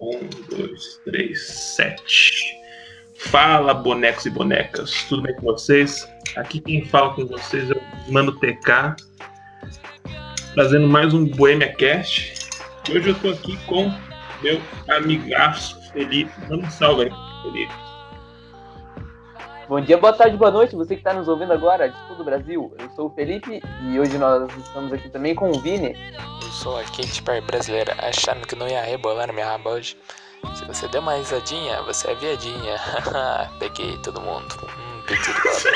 Um, dois, três, sete. Fala, bonecos e bonecas, tudo bem com vocês? Aqui quem fala com vocês é o Mano TK, trazendo mais um Bohemia Cast. Hoje eu tô aqui com meu amigaço Felipe. Manda um salve aí, Felipe. Bom dia, boa tarde, boa noite, você que está nos ouvindo agora de todo o Brasil. Eu sou o Felipe e hoje nós estamos aqui também com o Vini. Eu sou a Kate Perry brasileira, achando que não ia rebolar minha raba hoje. Se você der uma risadinha, você é viadinha. Peguei todo mundo. Hum, calabresa.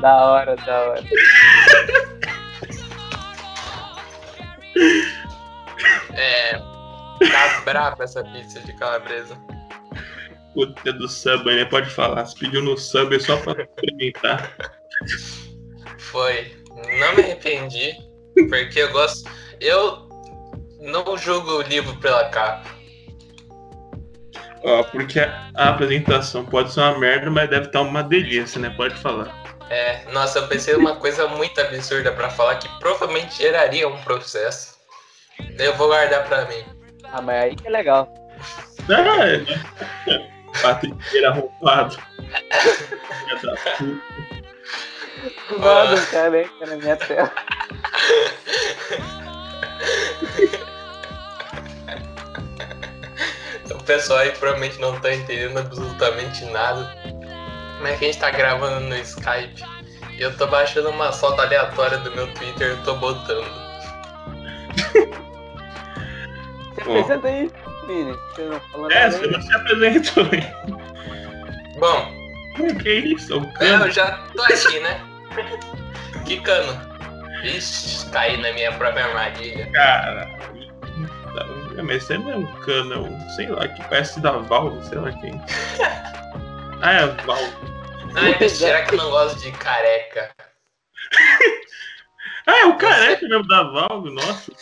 da hora, da hora. É. Tá brava essa pizza de calabresa. Puta do sub, né? Pode falar. Se pediu no sub é só pra experimentar. Foi. Não me arrependi, porque eu gosto. Eu não julgo o livro pela capa. Ó, porque a apresentação pode ser uma merda, mas deve estar uma delícia, né? Pode falar. É, nossa, eu pensei numa coisa muito absurda pra falar que provavelmente geraria um processo. Eu vou guardar pra mim. Ah, mas aí que é legal. É, né? Patriqueiro arrombado. Filha da puta. Mano, o cara tá na minha tela. O pessoal aí provavelmente não tá entendendo absolutamente nada. Mas que a gente tá gravando no Skype. E eu tô baixando uma foto aleatória do meu Twitter e tô botando. Você Bom. apresenta aí, Vini. Você não falou É, nada você aí? não se apresentou, hein? Bom, Que isso? Eu já tô aqui, né? Quicando. Ixi, caí na minha própria armadilha. Cara. É, Mas você não é um cano, é um, sei lá, que parece da Valve, sei lá quem. Ah, é a Valve. Ai, será que eu não gosto de careca? Ah, é o careca mesmo da Valve, nossa.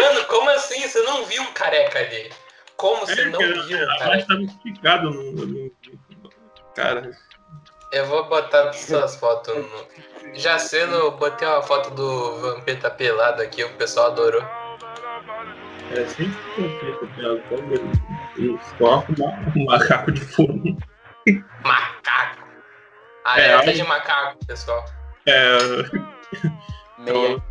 Mano, como assim? Você não viu um careca ali? Como você não É, viu um careca? tava explicado no, no- Cara, Eu vou botar suas fotos no. Já cedo eu botei uma foto do Vampeta pelado aqui, o pessoal adorou. é sempre que eu fico pela Valve, eles colocam uma- um macaco de fone. Macaco! É, Alerta olha- de macaco, pessoal. É, Meia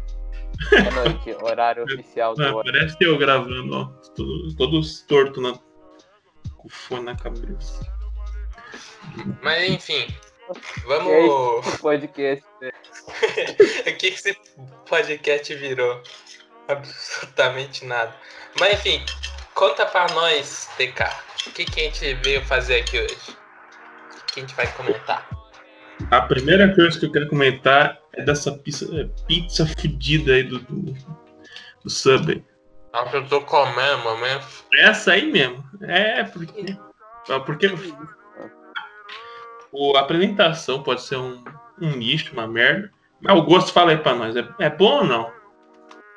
da noite, horário oficial do é, ano. parece eu gravando, ó. Todos, todos tortos na, com o fone na cabeça. Mas enfim, Aí, vamos. o podcast. né? O que esse podcast virou? Absolutamente nada. Mas enfim, conta pra nós, TK. O que, que a gente veio fazer aqui hoje? O que a gente vai comentar? A primeira coisa que eu quero comentar é dessa pizza, é, pizza fedida aí do, do, do Subway. Nossa, eu tô comendo, momento. Essa aí mesmo. É, porque. Porque a apresentação pode ser um, um lixo, uma merda. Mas o gosto fala aí pra nós. É, é bom ou não?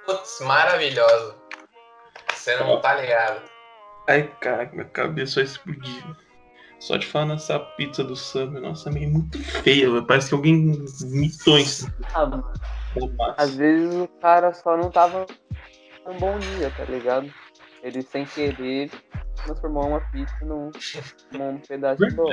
Putz, maravilhoso. Você não tá ligado. Ai, cara, minha cabeça vai explodir. Só de falar nessa pizza do Subway, nossa, é meio muito feia, velho. Parece que alguém mitou em cima Ah, às vezes o cara só não tava num bom dia, tá ligado? Ele sem querer transformou uma pizza num, num pedaço de bolo.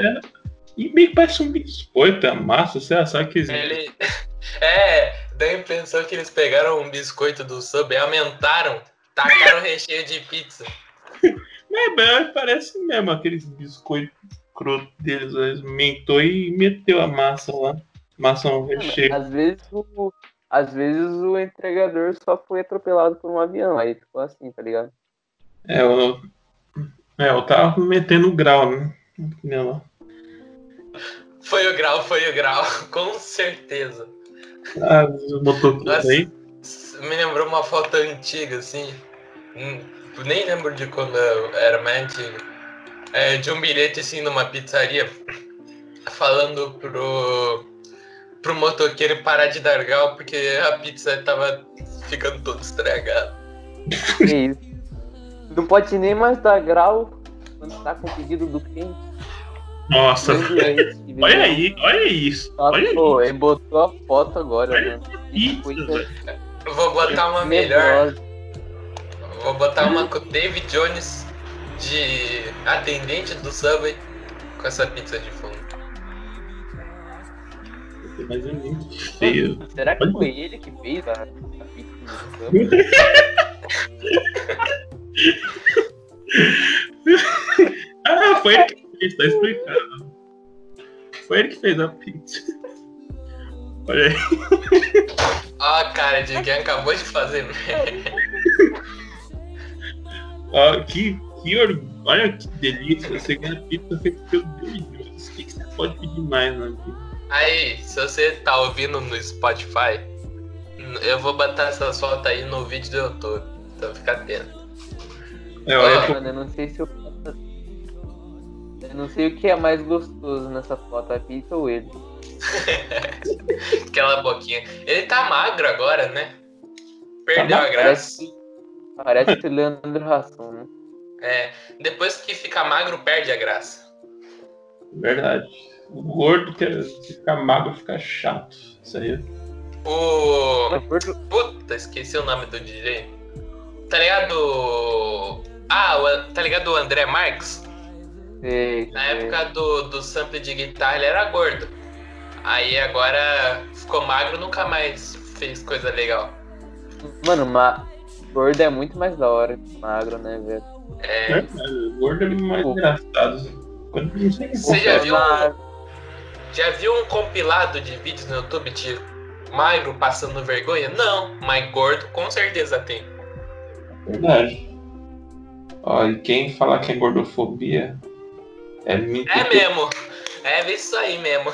É, e meio que parece um biscoito, a massa, você sabe que Ele. É, dá a impressão que eles pegaram um biscoito do sub e aumentaram, tacaram o recheio de pizza. É, mas parece mesmo aqueles biscoitos croto deles, eles mentou e meteu a massa lá. Massa no recheio. Às vezes o. Às vezes o entregador só foi atropelado por um avião. Aí ficou assim, tá ligado? É, eu, é, eu tava metendo grau, né? Nela. Foi o grau, foi o grau, com certeza. Ah, motoqueiros Nossa. aí. Me lembrou uma foto antiga, assim. hum, Nem lembro de quando eu era mais antiga. É, de um bilhete assim numa pizzaria falando pro, pro motoqueiro parar de dar grau porque a pizza tava ficando toda estragada. Não pode nem mais dar grau quando tá com o pedido do cliente. Nossa, olha aí, olha isso. Nossa, Olha pô, isso. ele botou a foto agora, Olha Coisa- velho. Eu vou botar uma melhor. Vou botar uma com o David Jones de atendente do Subway com essa pizza de fundo. Muito feio. Será que foi ele que fez a, a pizza do Subway? Ah, foi ele que fez, tá explicado. Foi ele que fez a pizza. Olha aí. Ó a cara de quem acabou de fazer merda. Ó, que, que orgulho. Olha que delícia. Você ganha pizza feita pelo Jones. O que, que você pode pedir mais na vida? Aí, se você tá ouvindo no Spotify, eu vou botar essa foto aí no vídeo do YouTube. Então fica atento. É, olha Mano, eu não sei se eu. Eu não sei o que é mais gostoso nessa foto, a pizza ou ele. Aquela boquinha. Ele tá magro agora, né? Perdeu Tá a graça. Parece, parece o Leandro Hassum, né? É, depois que fica magro, perde a graça. Verdade. O gordo quer ficar magro, ficar chato. Isso aí. O. Puta, esqueci o nome do DJ. Tá ligado? Ah, o- tá ligado o André Marques? Sei, Na sei. época do, do sample de guitarra ele era gordo. Aí agora ficou magro nunca mais fez coisa legal. Mano, ma... gordo é muito mais da hora que magro, né, velho? É, O gordo é mais Pô. engraçado. Quando não sei Você já viu? Mas- já viu um compilado de vídeos no YouTube de magro passando vergonha? Não, mas gordo com certeza tem. Verdade. Ó, e quem falar que é gordofobia é. É mesmo. É isso aí mesmo.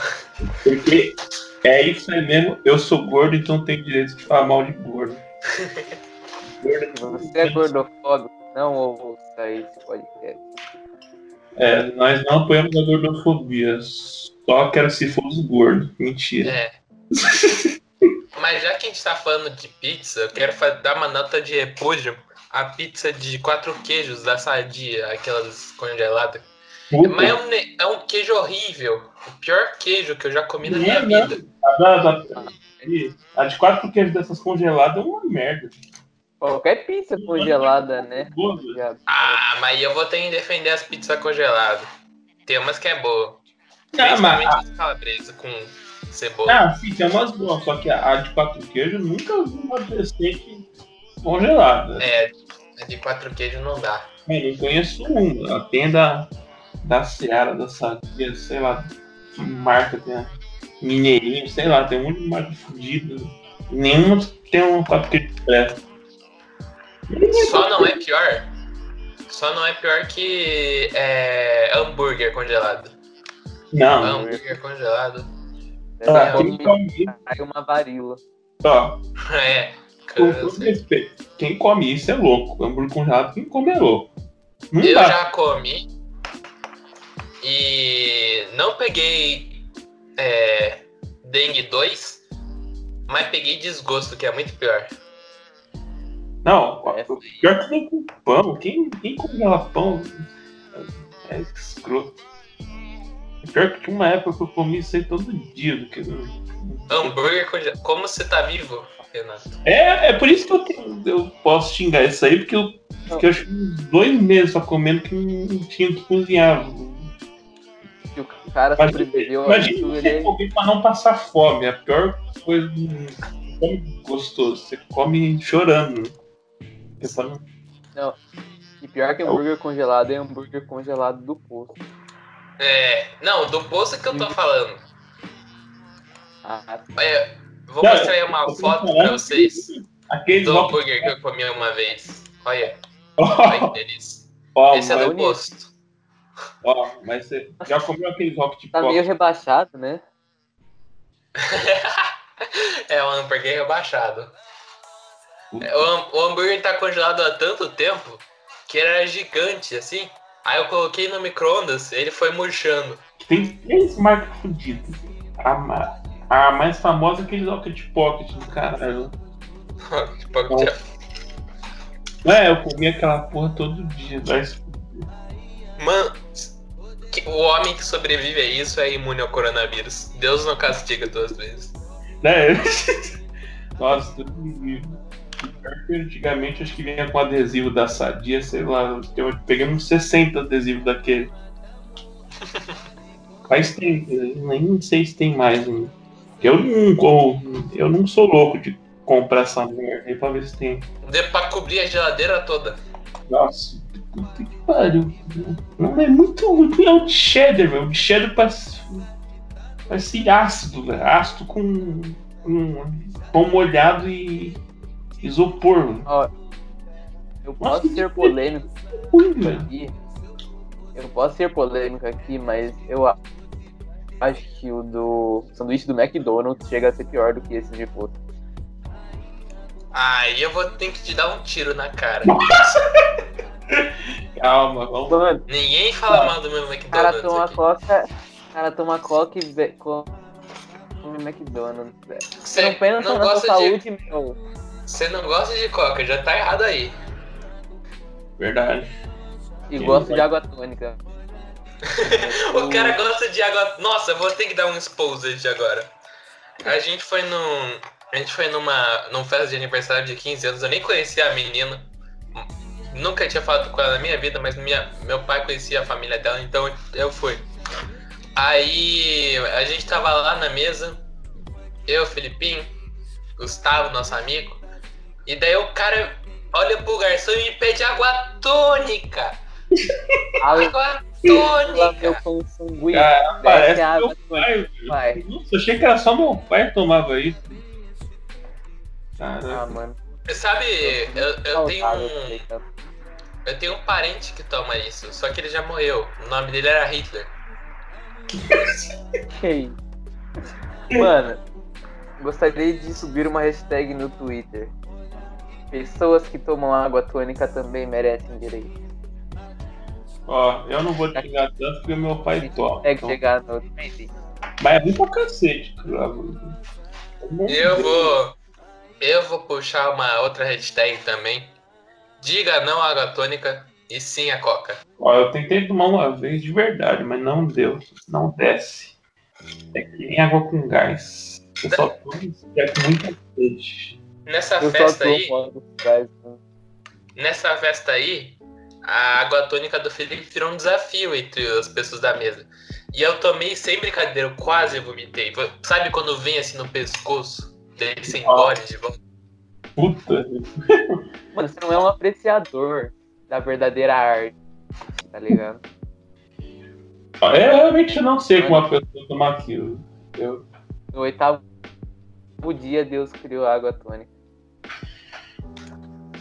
Porque é isso aí mesmo. Eu sou gordo, então tenho direito de falar mal de gordo. gordo você é gordofóbico, não ouça esse podcast. É, nós não apoiamos a gordofobia. Só quero se for os gordos. Mentira. É. Mas já que a gente tá falando de pizza, eu quero dar uma nota de repúdio à pizza de quatro queijos da Sadia, aquelas congeladas. Puta, Mas é um, é um queijo horrível. O pior queijo que eu já comi na minha é, não. vida. a, da- da- a de quatro queijos dessas congeladas é uma merda. Qualquer pizza congelada, né? Ah, mas eu vou ter que defender as pizzas congeladas. Tem umas que é boa. Ah, mas, as calabresa com cebola. ah, sim, tem umas boas, só que a, a de quatro queijos eu nunca vi uma decente congelada. É, a de quatro queijos não dá. Eu não conheço uma. A tenda da Seara, da Sadia, sei lá, que marca tem a Mineirinho, sei lá, tem um monte de marca fodida. Nenhuma tem um 4 queijos presta. Só não é pior. Só não é pior que é, hambúrguer congelado. Não, Hambúrguer congelado. ah, come, come cai uma varíola. ó, É. com todo respeito, quem come isso é louco. Hambúrguer congelado, quem come é louco. Não Eu dá. já comi e não peguei é, dengue 2, mas peguei desgosto, que é muito pior. Não, pior que vem com pão. Quem, quem congela pão é escroto. Pior que tinha uma época que eu comi isso aí todo dia. Do que... Hambúrguer congelado. Como você tá vivo, Renato? É, é por isso que eu, tenho- eu posso xingar isso aí, porque eu fiquei acho que uns dois meses só comendo que não tinha que cozinhar. Se o cara Imagina, sobreviveu a imagina você ele comer pra não passar fome. É a pior coisa do come gostoso, você come chorando. Pra não- E pior que hambúrguer congelado é hambúrguer congelado do posto. É. Não, do poço que eu tô falando. Ah, É, vou Não, mostrar aí uma foto pra vocês Aqueles do hambúrguer que eu comi uma vez. Olha, olha que delícia. Esse é do posto. Ó, mas você já comeu aqueles rock de tá meio rebaixado, né? É um hambúrguer rebaixado. É, O, ham- o hambúrguer tá congelado há tanto tempo que era gigante, assim. Aí eu coloquei no micro-ondas, ele foi murchando. Tem três marcas fodidas. A, ma- a mais famosa é aquele Rocket Pocket do caralho. tipo, tinha- É, eu comi aquela porra todo dia. Mas, Mano, o homem que sobrevive a isso é imune ao coronavírus. Deus não castiga duas vezes. né? Nossa. Antigamente acho que vinha com adesivo da Sadia, sei lá. Eu peguei uns 60 adesivos daquele. Tempo, né? nem sei se tem mais. Eu não, eu não sou louco de comprar essa merda aí pra ver se tem. Deu pra cobrir a geladeira toda. Nossa, puta que pariu. Não é muito, muito é o de cheddar, velho. O de cheddar parece, parece ácido, velho. Ácido com, com pão molhado e isopor, velho. Ó, eu posso Nossa, ser polêmico Ruim, velho. aqui. Eu posso ser polêmico aqui, mas eu a- acho que o do sanduíche do McDonald's chega a ser pior do que esse de puta. Aí eu vou ter que te dar um tiro na cara. Calma, vamos. Mano, Ninguém fala mal do meu o cara McDonald's toma aqui. coca. O cara toma coca e be- come McDonald's, velho. Você não pensa não na sua gosta de, saúde, meu. você não gosta de coca, já tá errado aí. Verdade. E gosto vai. de água tônica. O cara gosta de água. Nossa, eu vou ter que dar um exposed agora. A gente foi num. A gente foi numa. num festa de aniversário de 15 anos, eu nem conhecia a menina. Nunca tinha falado com ela na minha vida, mas minha, meu pai conhecia a família dela, então eu fui. Aí a gente tava lá na mesa, eu, Felipinho, Gustavo, nosso amigo, e daí o cara olha pro garçom e me pede água tônica! Água tônica! Cara, parece água meu tônica. pai. Velho. Nossa, achei que era só meu pai que tomava isso. Ah, Caraca. mano. Sabe, eu, eu tenho um. Eu tenho um parente que toma isso, só que ele já morreu. O nome dele era Hitler. Que isso? Mano, gostaria de subir uma hashtag no Twitter. Pessoas que tomam água tônica também merecem direito. Ó, eu não vou te xingar tanto porque meu pai toma. Então- chegar no. Mas é ruim pra cacete, cara. Eu vou. Eu vou puxar uma outra hashtag também. Diga não à água tônica e sim à coca. Ó, eu tentei tomar uma vez de verdade, mas não deu. Não desce. É que nem água com gás. Eu só tomo se tiver com muita sede. Nessa Eu festa aí, gás, mano. nessa festa aí, a água tônica do Felipe virou um desafio entre as pessoas da mesa. E eu tomei sem brincadeira, eu quase vomitei. Sabe quando vem assim no pescoço? Você engole de volta? Puta. Mano, você não é um apreciador da verdadeira arte, tá ligado? Ó, Eu realmente não sei como a pessoa toma aquilo. Eu, No oitavo dia, Deus criou a água tônica.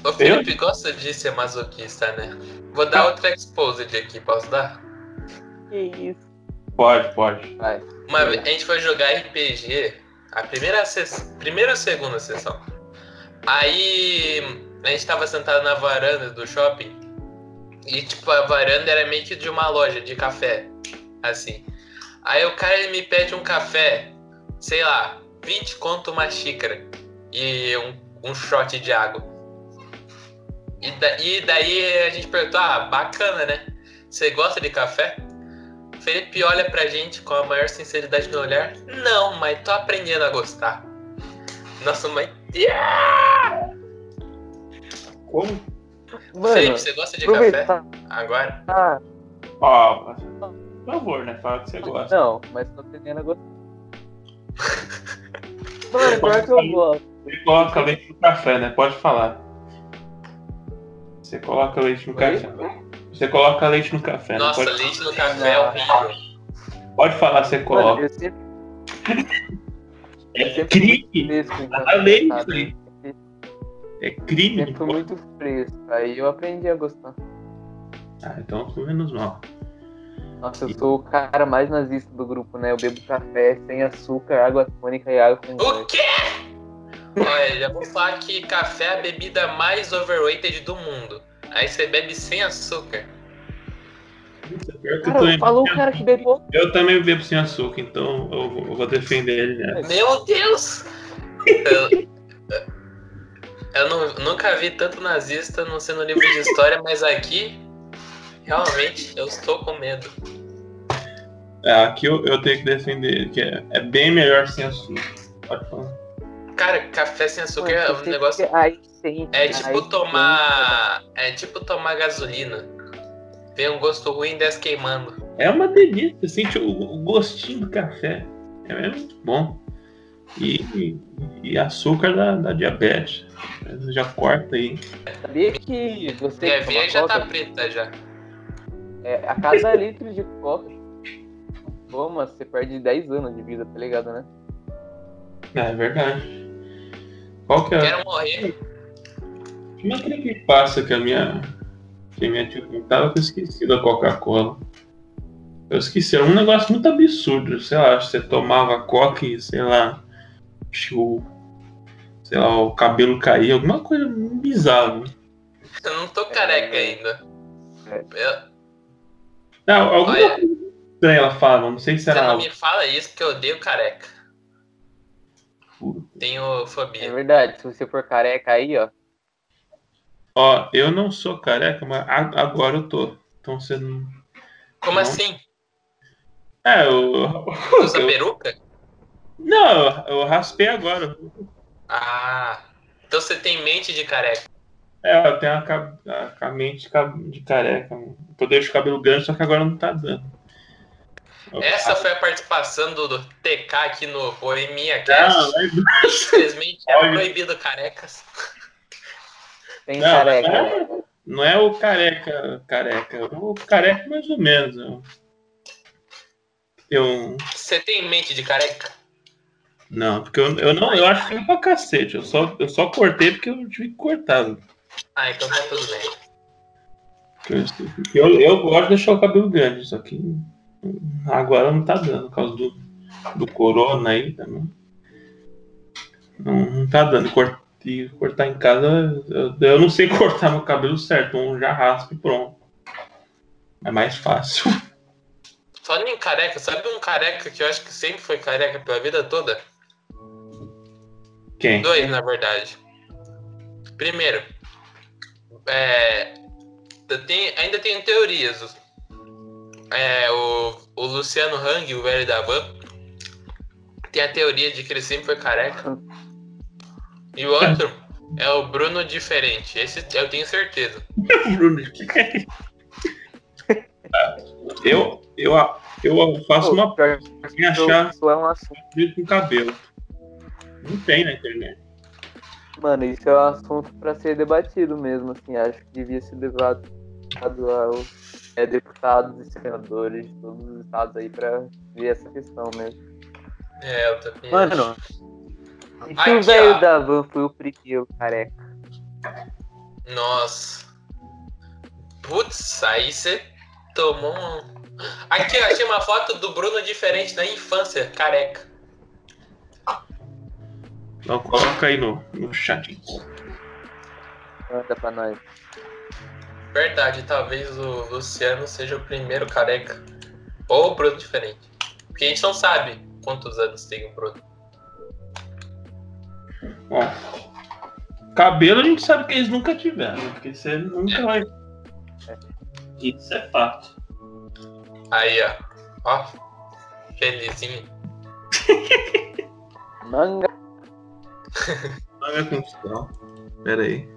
O Felipe gosta de ser masoquista, né? Vou dar outra exposed aqui, posso dar? Que isso? pode, pode. Vai. Uma vez, a gente foi jogar RPG, a primeira, primeira ou segunda sessão. Aí a gente tava sentado na varanda do shopping e tipo a varanda era meio que de uma loja de café, assim. Aí o cara ele me pede um café, sei lá, 20 conto uma xícara e um, um shot de água. E, da- e daí a gente perguntou, ah, bacana, né? Você gosta de café? Felipe olha pra gente com a maior sinceridade no olhar. Não, mas tô aprendendo a gostar. Nossa mãe. Como? Mano, Felipe, você gosta de café? Agora? Ah, Ó, por favor, né? Fala que você gosta. não, mas tô aprendendo a gostar. Mano, pior que eu gosto. Você coloca leite no café, né? Pode falar. Você coloca leite no Oi? café. Você coloca leite no café, né? Nossa, Pode, leite no café é horrível. pode falar, você Mano, coloca. eu sempre, eu É sempre muito crime. A lei aí. É crime. Sempre muito fresco. Aí eu aprendi a gostar. Ah, então foi menos mal. Nossa, eu sou o cara mais nazista do grupo, né? Eu bebo café sem açúcar, água tônica e água com O gás. quê? Olha, já vou falar que café é a bebida mais overrated do mundo. Aí você bebe sem açúcar. Puta, pior que eu, Cara, também- falou o cara que bebeu. eu também bebo sem açúcar, então eu vou, eu vou defender ele né? Meu Deus! Eu, eu nu- nunca vi tanto nazista não sendo livro de história, mas aqui, realmente, eu estou com medo. É, aqui eu, eu tenho que defender ele, que é, é bem melhor sem açúcar. Pode falar. Cara, café sem açúcar é um negócio. Ai, sente, É ai, tipo sente, tomar. É tipo tomar gasolina. Tem um gosto ruim e desce queimando. É uma delícia, sente o, gostinho do café. É, é muito bom. E, e- açúcar da, da diabetes. Já corta aí. Sabia que você Minha veia toma já coca, tá preta já. é, a cada litro de coca toma, você perde 10 anos de vida, tá ligado, né? É verdade. Qual que é Quero morrer. uma que passa que a minha que a minha tia contava que eu esqueci da Coca-Cola. Eu esqueci, era um negócio muito absurdo. Sei lá, você tomava coca e, sei lá, o, sei lá, o cabelo caía, alguma coisa bizarra. Eu não tô careca ainda. É. Eu- Não, alguma Olha. coisa estranha ela fala, não sei se Você era não algo. me fala isso que eu odeio careca. Tenho É fobia. verdade, se você for careca aí, ó. Ó, eu não sou careca, mas agora eu tô. Então você não. Como Não. assim? É, eu. Usa eu- peruca? Não, eu, raspei agora. Ah. Então você tem mente de careca. É, eu tenho a, a, a mente de careca. Eu deixo o cabelo grande, só que agora não tá dando. Essa foi a participação do, do TK aqui no Boemia Não, Cast. mas- Infelizmente é proibido carecas. Tem Não, careca. não é, não é o careca, careca. O careca mais ou menos. Eu, eu Você tem mente de careca? não, porque eu, eu não, eu acho que é pra cacete. Eu só, eu só cortei porque eu tive que cortar. Ah, então tá tudo bem. Eu, eu gosto de deixar o cabelo grande, só que agora não tá dando, por causa do, do corona aí também. Não, não tá dando. Cort- e cortar em casa, eu, eu não sei cortar meu cabelo certo, um já raspa e pronto. É mais fácil. Falando em careca, sabe um careca que eu acho que sempre foi careca pela vida toda? Quem? Dois, na verdade. Primeiro, é, tenho- ainda tenho teorias. É, o, o Luciano Hang, o velho da Van, tem a teoria de que ele sempre foi careca. E o outro é o Bruno Diferente. Esse eu tenho certeza. Bruno, que é? Eu, eu, eu faço uma Pior em que achar Isso é um assunto. vídeo com cabelo. Não tem na internet. Mano, isso é um assunto pra ser debatido mesmo, assim. Acho que devia ser debatido aos é, deputados e senadores de todos os estados aí pra ver essa questão mesmo. É, eu também. Mano, e se o velho da van foi o primeiro careca? Nossa. Putz, aí você tomou um. Aqui, eu achei uma foto do Bruno diferente na infância, careca. Então coloca aí no, no chat. Manda pra nós. Verdade, talvez o Luciano seja o primeiro careca. Ou o Bruno diferente. Porque a gente não sabe quantos anos tem o Bruno. Bom, cabelo a gente sabe que eles nunca tiveram, porque você nunca vai. Isso é fato. Aí, ó. Ó. Felizinho. Manga. Manga com sal. Pera aí.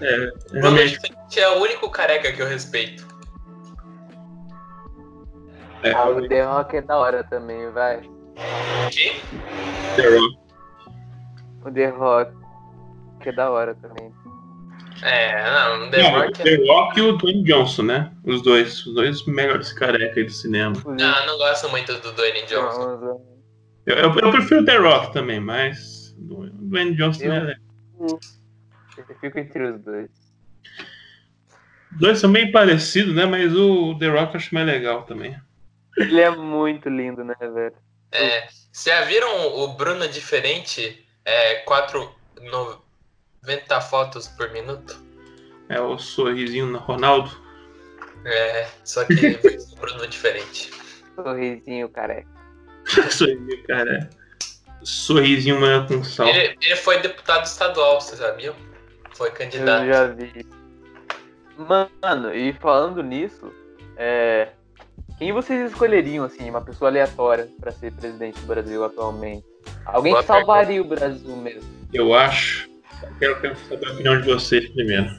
É, realmente. é o único careca que eu respeito. É, Ah, o The Rock é da hora também, vai. Quem? The Rock. O The Rock é da hora também. É, não, o The Não, Rock é... The Rock e o Dwayne Johnson, né? Os dois. Os dois melhores careca aí do cinema. Não, eu não gosto muito do Dwayne Johnson. Não, Eu, eu, eu prefiro The Rock também, mas. O Dwayne Johnson Eu- é legal. Eu fico entre os dois. Os dois são bem parecidos, né? Mas o The Rock eu acho mais legal também. Ele é muito lindo, né, velho? É, vocês já viram o Bruno diferente? É, 490 fotos por minuto? É o sorrisinho no Ronaldo. É, só que versão Bruno diferente. Sorrisinho careca. sorrisinho, cara. Sorrisinho manga com sal. Ele, ele foi deputado estadual, vocês sabiam? Foi Eu candidato. já vi. Mano, e falando nisso, é. Quem vocês escolheriam, assim, uma pessoa aleatória pra ser presidente do Brasil atualmente? Alguém Boa que salvaria o Brasil mesmo. Eu acho. Eu quero, saber a opinião de vocês primeiro.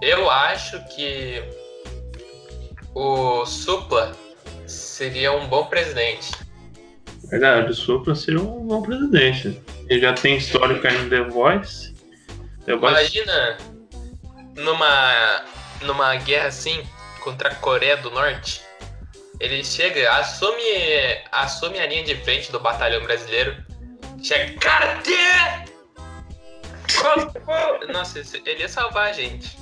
Eu acho que o Supla seria um bom presidente. Verdade, o Supra seria um bom presidente. Ele já tem histórico aí no The Voice. Voice Imagina numa, numa guerra assim contra a Coreia do Norte. Ele chega, assume, assume a linha de frente do batalhão brasileiro. Chega, Karate! Nossa, ele ia salvar a gente.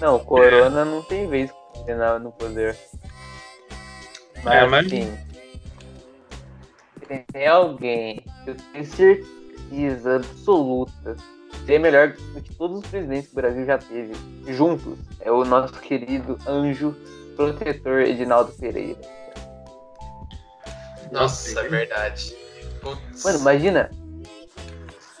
Não, o Corona não tem vez no poder. Mas, É, mas- assim, tem- alguém eu tenho certeza absoluta que é melhor do que todos os presidentes que o Brasil já teve, juntos. É o nosso querido anjo protetor Edinaldo Pereira. Nossa, é verdade. Putz. Mano, imagina.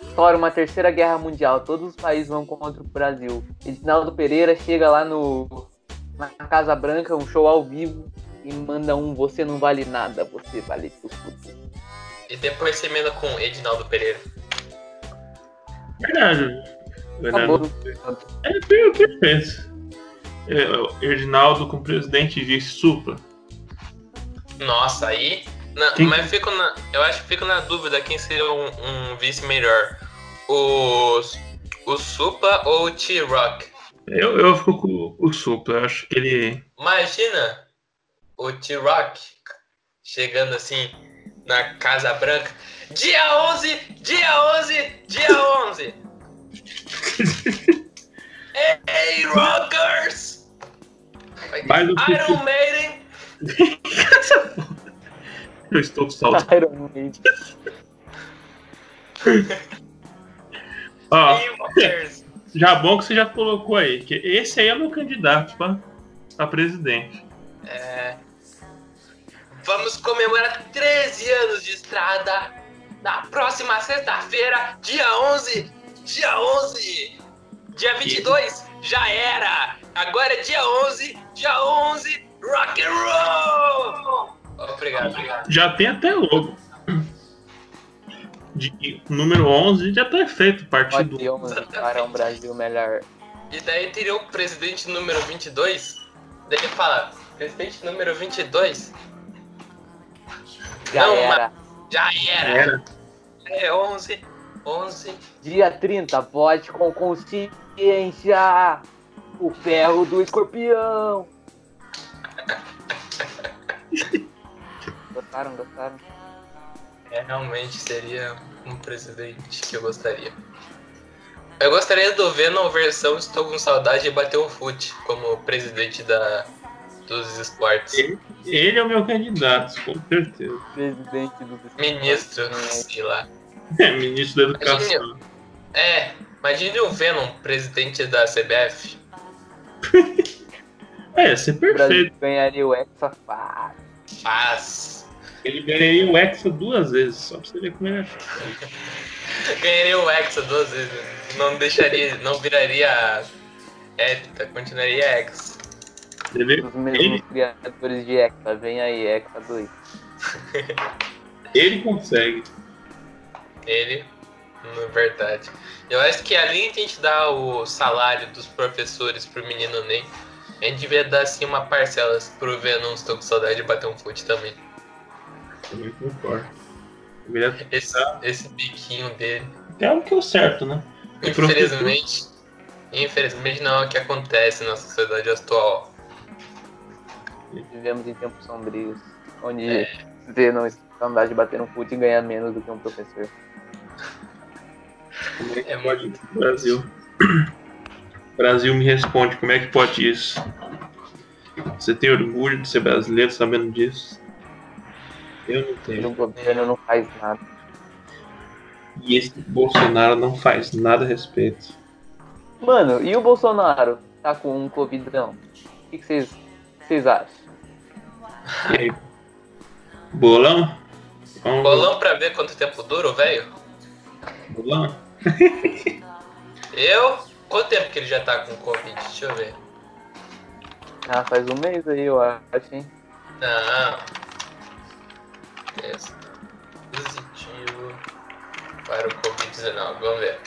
Estoura uma terceira guerra mundial, todos os países vão contra o Brasil. Edinaldo Pereira chega lá no na Casa Branca, um show ao vivo, e manda um Você não vale nada, você vale tudo. E depois você emenda com Edinaldo Pereira. Verdade. Verdade. Acabou. É foi o que ele fez. É, o Reginaldo com presidente e vice Supra. Nossa, aí. na- mas fico na, eu acho que fico na dúvida quem seria um, um vice melhor. O, o Supla ou o T-Rock? Eu, eu fico com o Supra. Eu acho que ele. Imagina o T-Rock chegando assim na Casa Branca. Dia 11, dia 11, dia 11. Hey, Rockers! Mais um Iron Maiden! Eu estou com saudade. Iron Man. Ó, Hey, Rockers! já bom que você já colocou aí. Que esse aí é o meu candidato pra, pra presidente. É, vamos comemorar 13 anos de estrada na próxima sexta-feira, dia 11. Dia 11. Dia 22 já era. Agora é dia 11. Dia 11. Rock and roll. Obrigado, obrigado. Já tem até logo. De, número 11 já tá feito, partido. Pode 11 para um Brasil melhor. E daí teria o presidente número 22. Daí ele fala, presidente número 22 Já Não, era. já era. Era. É 11. 11. Dia 30, vote com consciência. O ferro do escorpião. Gostaram, gostaram? É, realmente seria um presidente que eu gostaria. Eu gostaria do Venom versão Estou com saudade de bater um fute como presidente da, dos esportes. Ele, ele é o meu candidato, com certeza. Presidente do Ministro, sei lá. É, ministro da Educação. É, imagine o Venom presidente da CBF. É, ia ser O perfeito. ganharia o Hexa fácil. Faz. Ele ganharia o Hexa duas vezes, só pra você ver como ele é. Ganharia o Hexa duas vezes. Não deixaria, não viraria Hepta, continuaria Hexa. Você? Os mesmos Ele- criadores de Hexa. Vem aí, Hexa 2. Ele consegue. Ele, na verdade. Eu acho que além de a gente dar o salário dos professores pro menino Ney, a gente devia dar assim uma parcela pro Venom, estou com saudade de bater um fute também. Também concordo. Deveria Esse, esse biquinho dele. ter algo que é o certo, né? O Infelizmente, infelizmente não é o que acontece na sociedade atual. Vivemos em tempos sombrios. Onde É. você não andar de bater um fute e ganhar menos do que um professor. Como é que É pode Brasil? Brasil me responde, como é que pode isso? Você tem orgulho de ser brasileiro sabendo disso? Eu não O tenho. governo não faz nada. E esse Bolsonaro não faz nada a respeito. Mano, e o Bolsonaro? Tá com um covidão. O que que vocês vocês acham? E aí? Bolão? Vamos- Bolão pra ver quanto tempo dura o velho? Bolão? Eu? Quanto tempo que ele já tá com Covid? Deixa eu ver. Ah, faz um mês aí, eu acho, hein? Não. Teste positivo para o Covid-19. Vamos ver.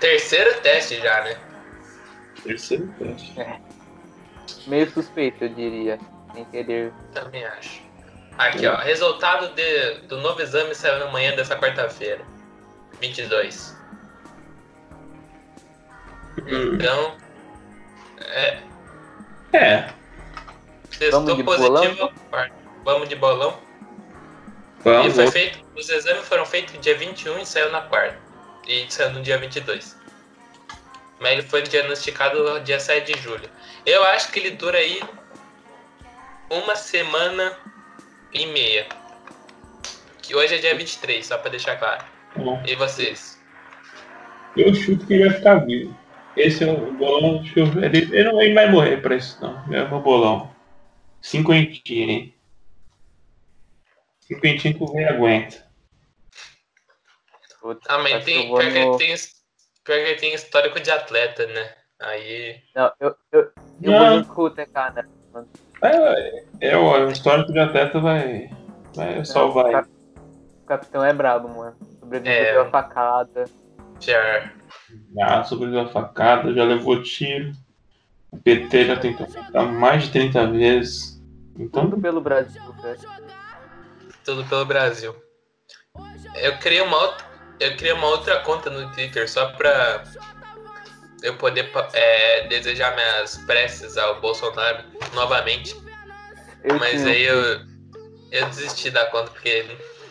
Terceiro teste já, né? Terceiro teste. Meio suspeito, eu diria. Sem querer. Também acho. Aqui, ó. Resultado de, do novo exame saiu na manhã dessa quarta-feira. 22. Hum. Então. É. É. Testou Vamos de positivo. Vamos de bolão. E Vamos. foi feito, os exames foram feitos dia 21 e saiu na quarta. E saiu no dia 22. Mas ele foi diagnosticado no dia 7 de julho. Eu acho que ele dura aí uma semana e meia. Que hoje é dia 23, só pra deixar claro. Bom, E vocês? Eu chuto que ele vai ficar vivo. Esse é o bolão. Deixa eu ver. Ele, ele não ele vai morrer pra isso, não. É o meu bolão. Cinquentinha, hein? Cinquentinha que o velho aguenta. Ah, que tem, eu vou tem, pior que ele tem histórico de atleta, né? Aí. Não, eu, eu, eu Não. vou junto com o TK, né? É, é, o histórico de atleta vai. vai só vai. O capitão é brabo, mano. Sobreviveu É. a facada. Já. Já sobreviveu a facada, já levou tiro. O PT já tentou matar mais de 30 vezes. Então, Tudo pelo Brasil, velho. Tudo pelo Brasil. Eu criei uma outra, eu criei uma outra conta no Twitter só pra eu poder é, desejar minhas preces ao Bolsonaro novamente. Eu Mas tinha- aí eu, eu desisti da conta porque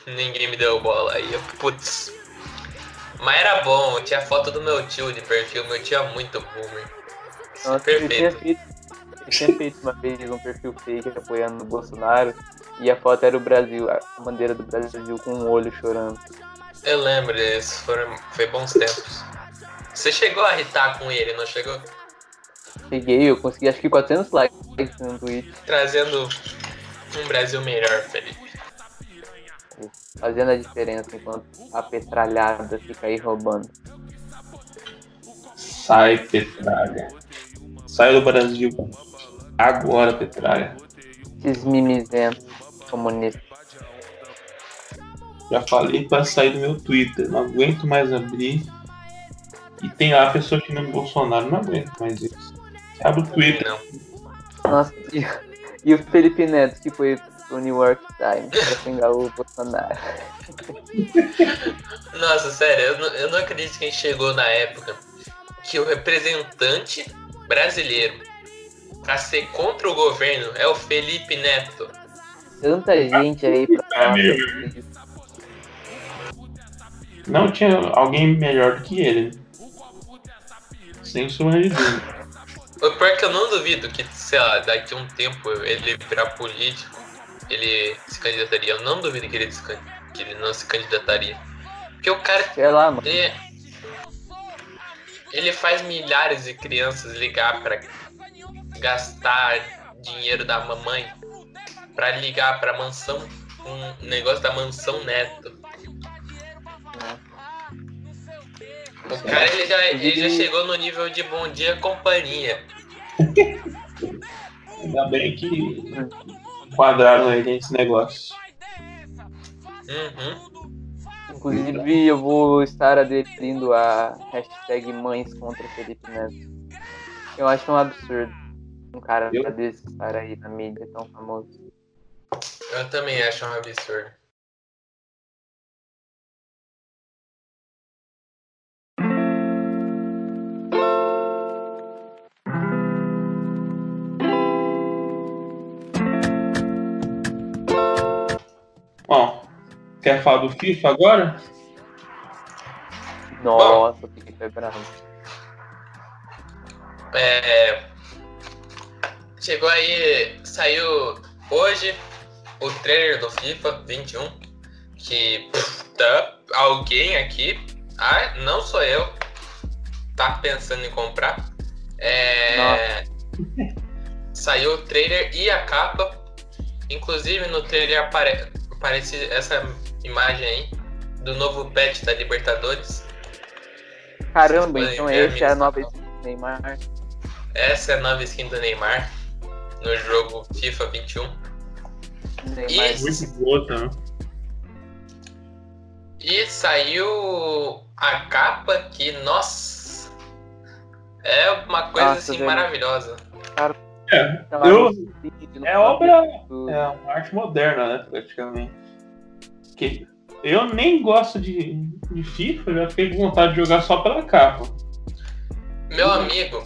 ninguém me deu bola. Aí eu, putz. Mas era bom, tinha foto do meu tio de perfil, meu tio é muito boomer. Isso Nossa, perfeito. feito, eu tinha feito uma vez um perfil fake apoiando o Bolsonaro e a foto era o Brasil, a bandeira do Brasil com um olho chorando. Eu lembro disso, foram, foi bons tempos. Você chegou a irritar com ele, não chegou? Cheguei, eu consegui acho que 400 likes no tweet, Trazendo um Brasil melhor, Felipe. fazendo a diferença enquanto a petralhada fica aí roubando. sai, Petralha. Sai do Brasil. Agora, Petralha. Esses mimizentos comunistas. Já falei pra sair do meu Twitter. Não aguento mais abrir. E tem lá a pessoa que não Bolsonaro. Não aguento mais isso. Abre o Twitter. Não. Nossa, e, e o Felipe Neto que foi pro New York Times pra xingar o Bolsonaro. Nossa, sério, eu não, eu não acredito que a gente chegou na época que o representante brasileiro pra ser contra o governo é o Felipe Neto. Tanta gente aí pra falar sobre isso. Não tinha alguém melhor do que ele. Sem sombra de dúvida. O pior é que eu não duvido que, sei lá, daqui a um tempo ele virar político, ele se candidataria. Eu não duvido que ele, que ele não se candidataria. Porque o cara Sei lá, mano. Ele, ele faz milhares de crianças ligar pra gastar dinheiro da mamãe pra ligar pra mansão, um negócio da mansão neto. O cara ele já, ele já chegou no nível de bom dia companhia. Ainda bem que enquadraram ele nesse negócio. Uhum. Inclusive, eu vou estar aderindo a hashtag mães contra Felipe Neto. Eu acho um absurdo um cara Eu? desse estar aí na mídia tão famoso. Eu também acho um absurdo. Bom, quer falar do FIFA agora? Nossa, eu fiquei quebrado. É, chegou aí, saiu hoje o trailer do FIFA 21, que pff, tá, alguém aqui, ah, não sou eu, tá pensando em comprar. É, saiu o trailer e a capa, inclusive no trailer apare, aparece essa imagem aí do novo patch da Libertadores. Caramba, então é, esse é a nova essência do Neymar. essa é a nova skin do Neymar no jogo FIFA 21. Neymar, Isso. Muito boa, tá? E saiu a capa que, nossa, é uma coisa Nossa, assim maravilhosa. É, aquela eu, é obra. do- É uma arte moderna, né? Praticamente. Que eu nem gosto de, de FIFA, já fiquei com vontade de jogar só pela capa. Meu amigo,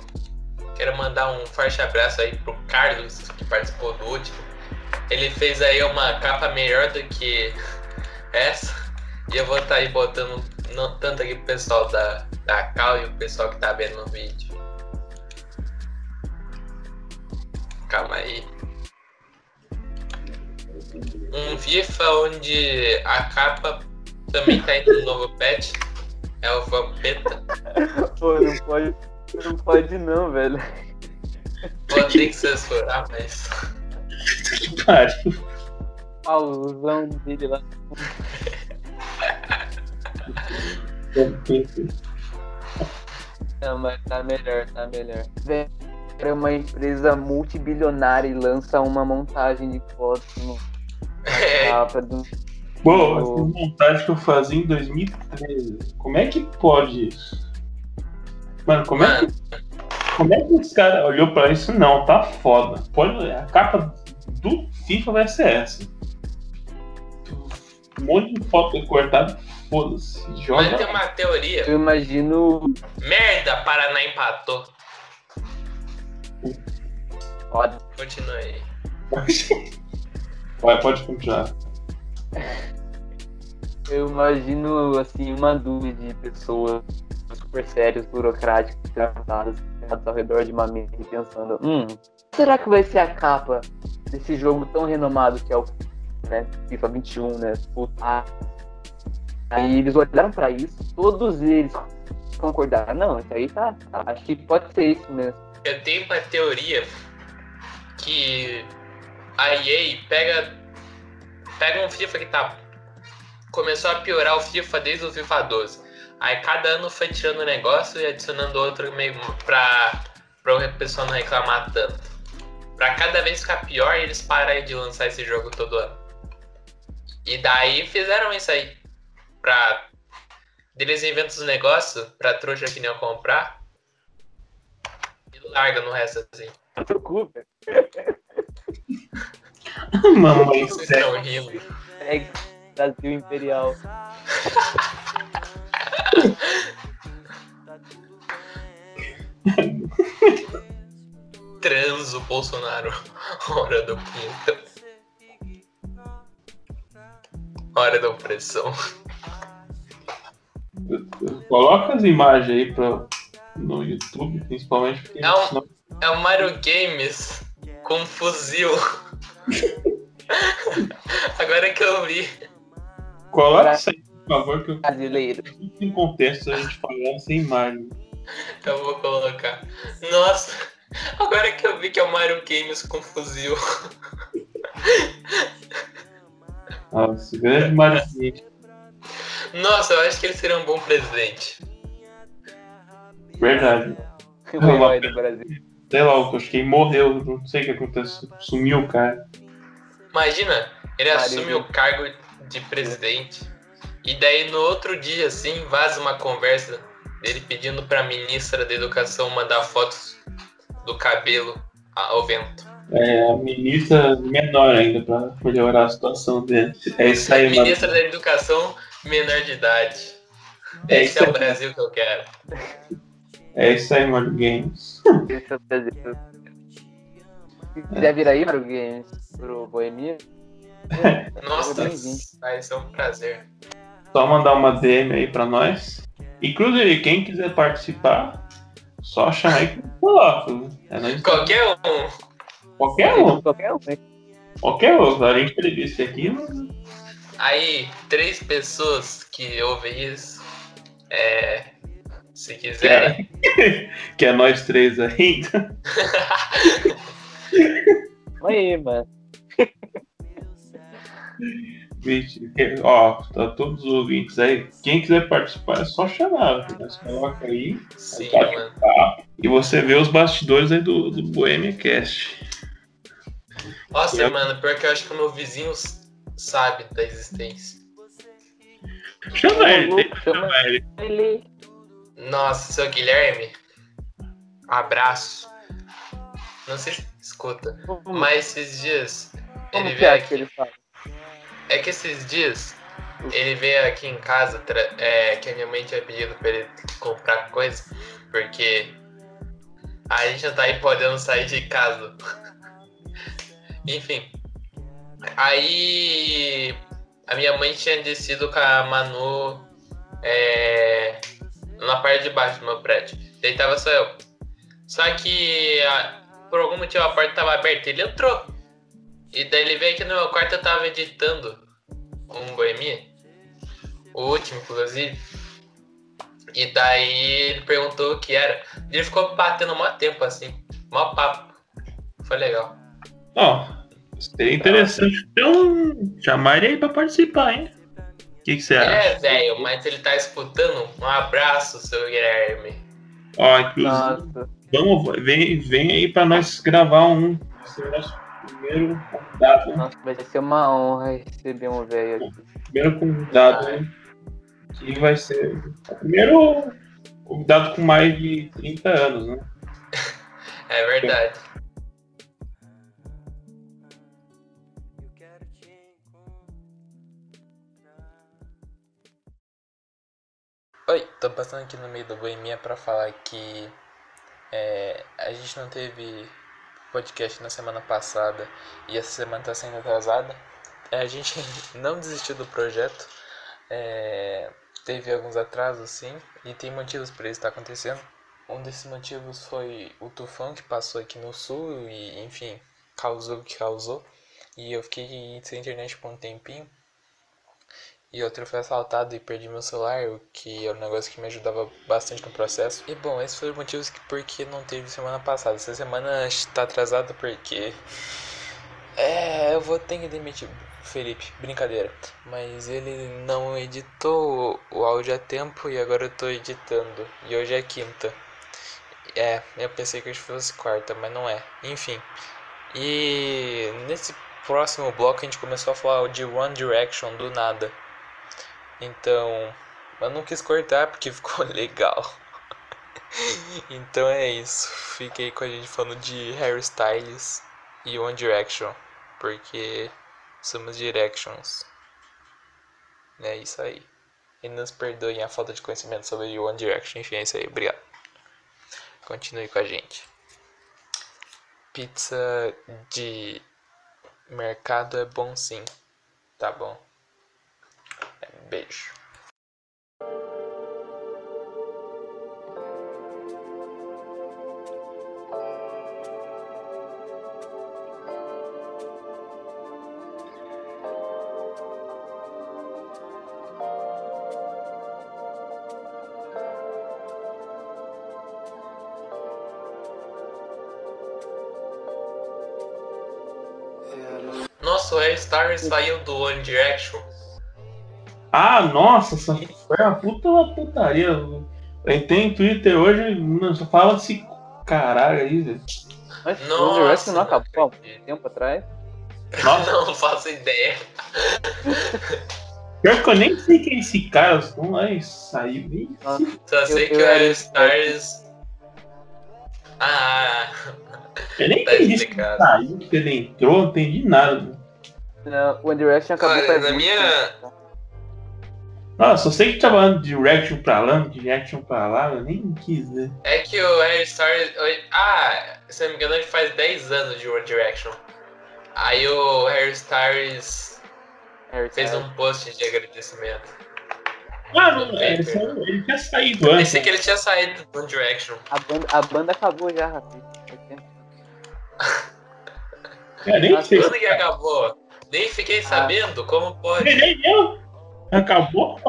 quero mandar um forte abraço aí pro Carlos, que participou do último. Ele fez aí uma capa melhor do que essa. E eu vou estar aí botando no- tanto aqui pro pessoal da, da Cal e o pessoal que tá vendo no vídeo. Calma aí. Um FIFA onde a capa também tá indo no novo patch. É o Vampeta. Pô, não pode. Não pode não, velho. Vou ter que censurar, mas. Que pariu. Pausão dele lá. Não, mas tá melhor, tá melhor. Velho, é uma empresa multibilionária e lança uma montagem de fotos no É, capa do. Pô, Oh. essa montagem que eu fazia em 2013. Como é que pode isso? Mano, como é que. Como é que os caras olhou pra isso? Não, tá foda. Pode, a capa do FIFA vai ser essa. Um monte de foto cortada, foda-se. mas Joga. tem uma teoria. Eu imagino. Merda, Paraná empatou. Foda. Continua aí. Vai, pode continuar. Eu imagino, assim, uma dúvida de pessoas super sérias, burocráticas, sentadas sentadas ao redor de uma mesa e pensando: hum, será que vai ser a capa desse jogo tão renomado que é o né, FIFA 21, né? Puta. Aí eles olharam pra isso, todos eles concordaram: não, isso aí tá, tá, acho que pode ser isso mesmo. Eu tenho uma teoria que a EA pega, pega um FIFA que tá. Começou a piorar o FIFA desde o FIFA 12. Aí cada ano foi tirando um negócio e adicionando outro meio pra, pra o pessoal não reclamar tanto. Pra cada vez ficar pior eles pararem de lançar esse jogo todo ano. E daí fizeram isso aí. Pra. Eles inventam os negócios pra trouxa que nem eu comprar. Larga no resto assim. Se preocupe, Mamãe Vocês sério. estão rindo. é Brasil Imperial. Transo Bolsonaro. Hora do pinto. Hora da opressão. Coloca as imagens aí pra, no YouTube, principalmente porque É o Mario Games com um fuzil. Agora que eu vi. Coloca isso aí, por favor, que eu Brasileiro. em contexto a gente falando sem imagem. Eu vou colocar. Nossa, agora que eu vi que é o Mario Games com fuzil. Nossa, grande Mario Gate. Nossa, eu acho que ele seria um bom presidente. Verdade. O herói do Brasil. Sei lá, eu acho que ele morreu, não sei o que aconteceu. Sumiu o cara. Imagina, ele Mario assume o cargo de presidente e daí no outro dia, assim, vaza uma conversa dele pedindo pra ministra da educação mandar fotos do cabelo ao vento. É, a ministra menor ainda pra melhorar a situação dele. É isso aí, mano. Ministra da educação menor de idade. É Esse é o aí. Brasil que eu quero. É isso aí, Mario Games. É. Se quiser vir aí, Mario Games, pro Boemia. Nossa, vai ser um prazer. Só mandar uma DM aí pra nós. Inclusive, quem quiser participar, só chamar aí que eu coloco. É. Qualquer um. Qualquer um. Qualquer um, né? Qualquer um. A gente entrevista aqui. não- Aí, três pessoas que ouvem isso, é, se quiserem, Que é nós três ainda. Aí, mano. Vixe, Ó, tá todos os ouvintes aí. Quem quiser participar é só chamar. Você coloca aí. Sim, mano. E você vê os bastidores aí do, do Bohemia Cast. Nossa, mano, pior que eu acho que o meu vizinho sabe da existência. Chama ele, chama- ele. Nossa, seu Guilherme. Abraço. Não sei se escuta, Como, mas esses dias como ele que veio é que aqui. ele fala? É que esses dias ele veio aqui em casa, é, que a minha mãe tinha pedido pra ele comprar coisa, porque a gente não tá aí podendo sair de casa. Enfim. Aí a minha mãe tinha descido com a Manu é, na parte de baixo do meu prédio. Daí tava só eu. Só que a- por algum motivo a porta tava aberta. Ele entrou. E daí ele veio aqui no meu quarto, eu tava editando um boemia. O último, inclusive. E daí ele perguntou o que era. Ele ficou batendo mó tempo assim. Mó papo. Foi legal. Ó, seria interessante então chamar ele aí pra participar, hein? O que, você Ele acha? é velho, mas ele tá escutando. Um abraço, seu Guilherme. Ó, inclusive, Nossa. vamos, vem, vem aí pra nós gravar um. Esse é o nosso primeiro convidado? Nossa, vai ser uma honra receber um velho aqui. Primeiro convidado, né? Que vai ser o primeiro convidado com mais de 30 anos, né? É verdade. Oi, tô passando aqui no meio do Boemia pra falar que é, a gente não teve podcast na semana passada e essa semana tá sendo atrasada. É, a gente não desistiu do projeto, é, teve alguns atrasos sim, e tem motivos para isso estar acontecendo. Um desses motivos foi o tufão que passou aqui no sul e, enfim, causou o que causou. E eu fiquei sem internet por um tempinho. E outro foi assaltado e perdi meu celular, o que é um negócio que me ajudava bastante no processo. E bom, esses foram os motivos que porque não teve semana passada. Essa semana está atrasada porque. É, eu vou ter que demitir Felipe, brincadeira. Mas ele não editou o áudio a tempo e agora eu tô editando. E hoje é quinta. É, eu pensei que hoje fosse quarta, mas não é. Enfim. E nesse próximo bloco a gente começou a falar de One Direction do nada. Então, eu não quis cortar porque ficou legal. então é isso. Fiquei com a gente falando de Harry Styles e One Direction. Porque somos Directions. É isso aí. E nos perdoem a falta de conhecimento sobre One Direction. Enfim, é isso aí. Obrigado. Continue com a gente. Pizza de mercado é bom sim. Tá bom. Beijo. Nossa, o Harry Styles saiu do One Direction. Ah, nossa, essa foi uma puta uma putaria. Eu entrei em Twitter hoje, só fala desse caralho aí, velho. Mas o Nossa, Direction não não acabou há um tempo atrás? Nossa, Não faço ideia. pior que eu nem sei quem é esse cara, então aí saiu bem. Nossa, Só sei Eu- que eu o era esperto. Styles. Ah, Eu nem Tá entendi se ele saiu, se ele entrou, não entendi nada. não, o One Direction acabou Olha, na minha- tempo. Nossa, só sei que tava falando direction pra lá, direction pra lá, eu nem quis ver. é que o Harry Styles. Ah, se não me engano, ele faz 10 anos de One Direction. Aí o Harry Styles Harry fez Styles. um post de agradecimento. Ah, não, ele, ele tinha saído antes. Pensei que ele tinha saído do One Direction. A banda, a banda acabou já, Rafi. Eu nem sei. Quando que acabou? Nem fiquei sabendo como pode. Nem eu. Acabou?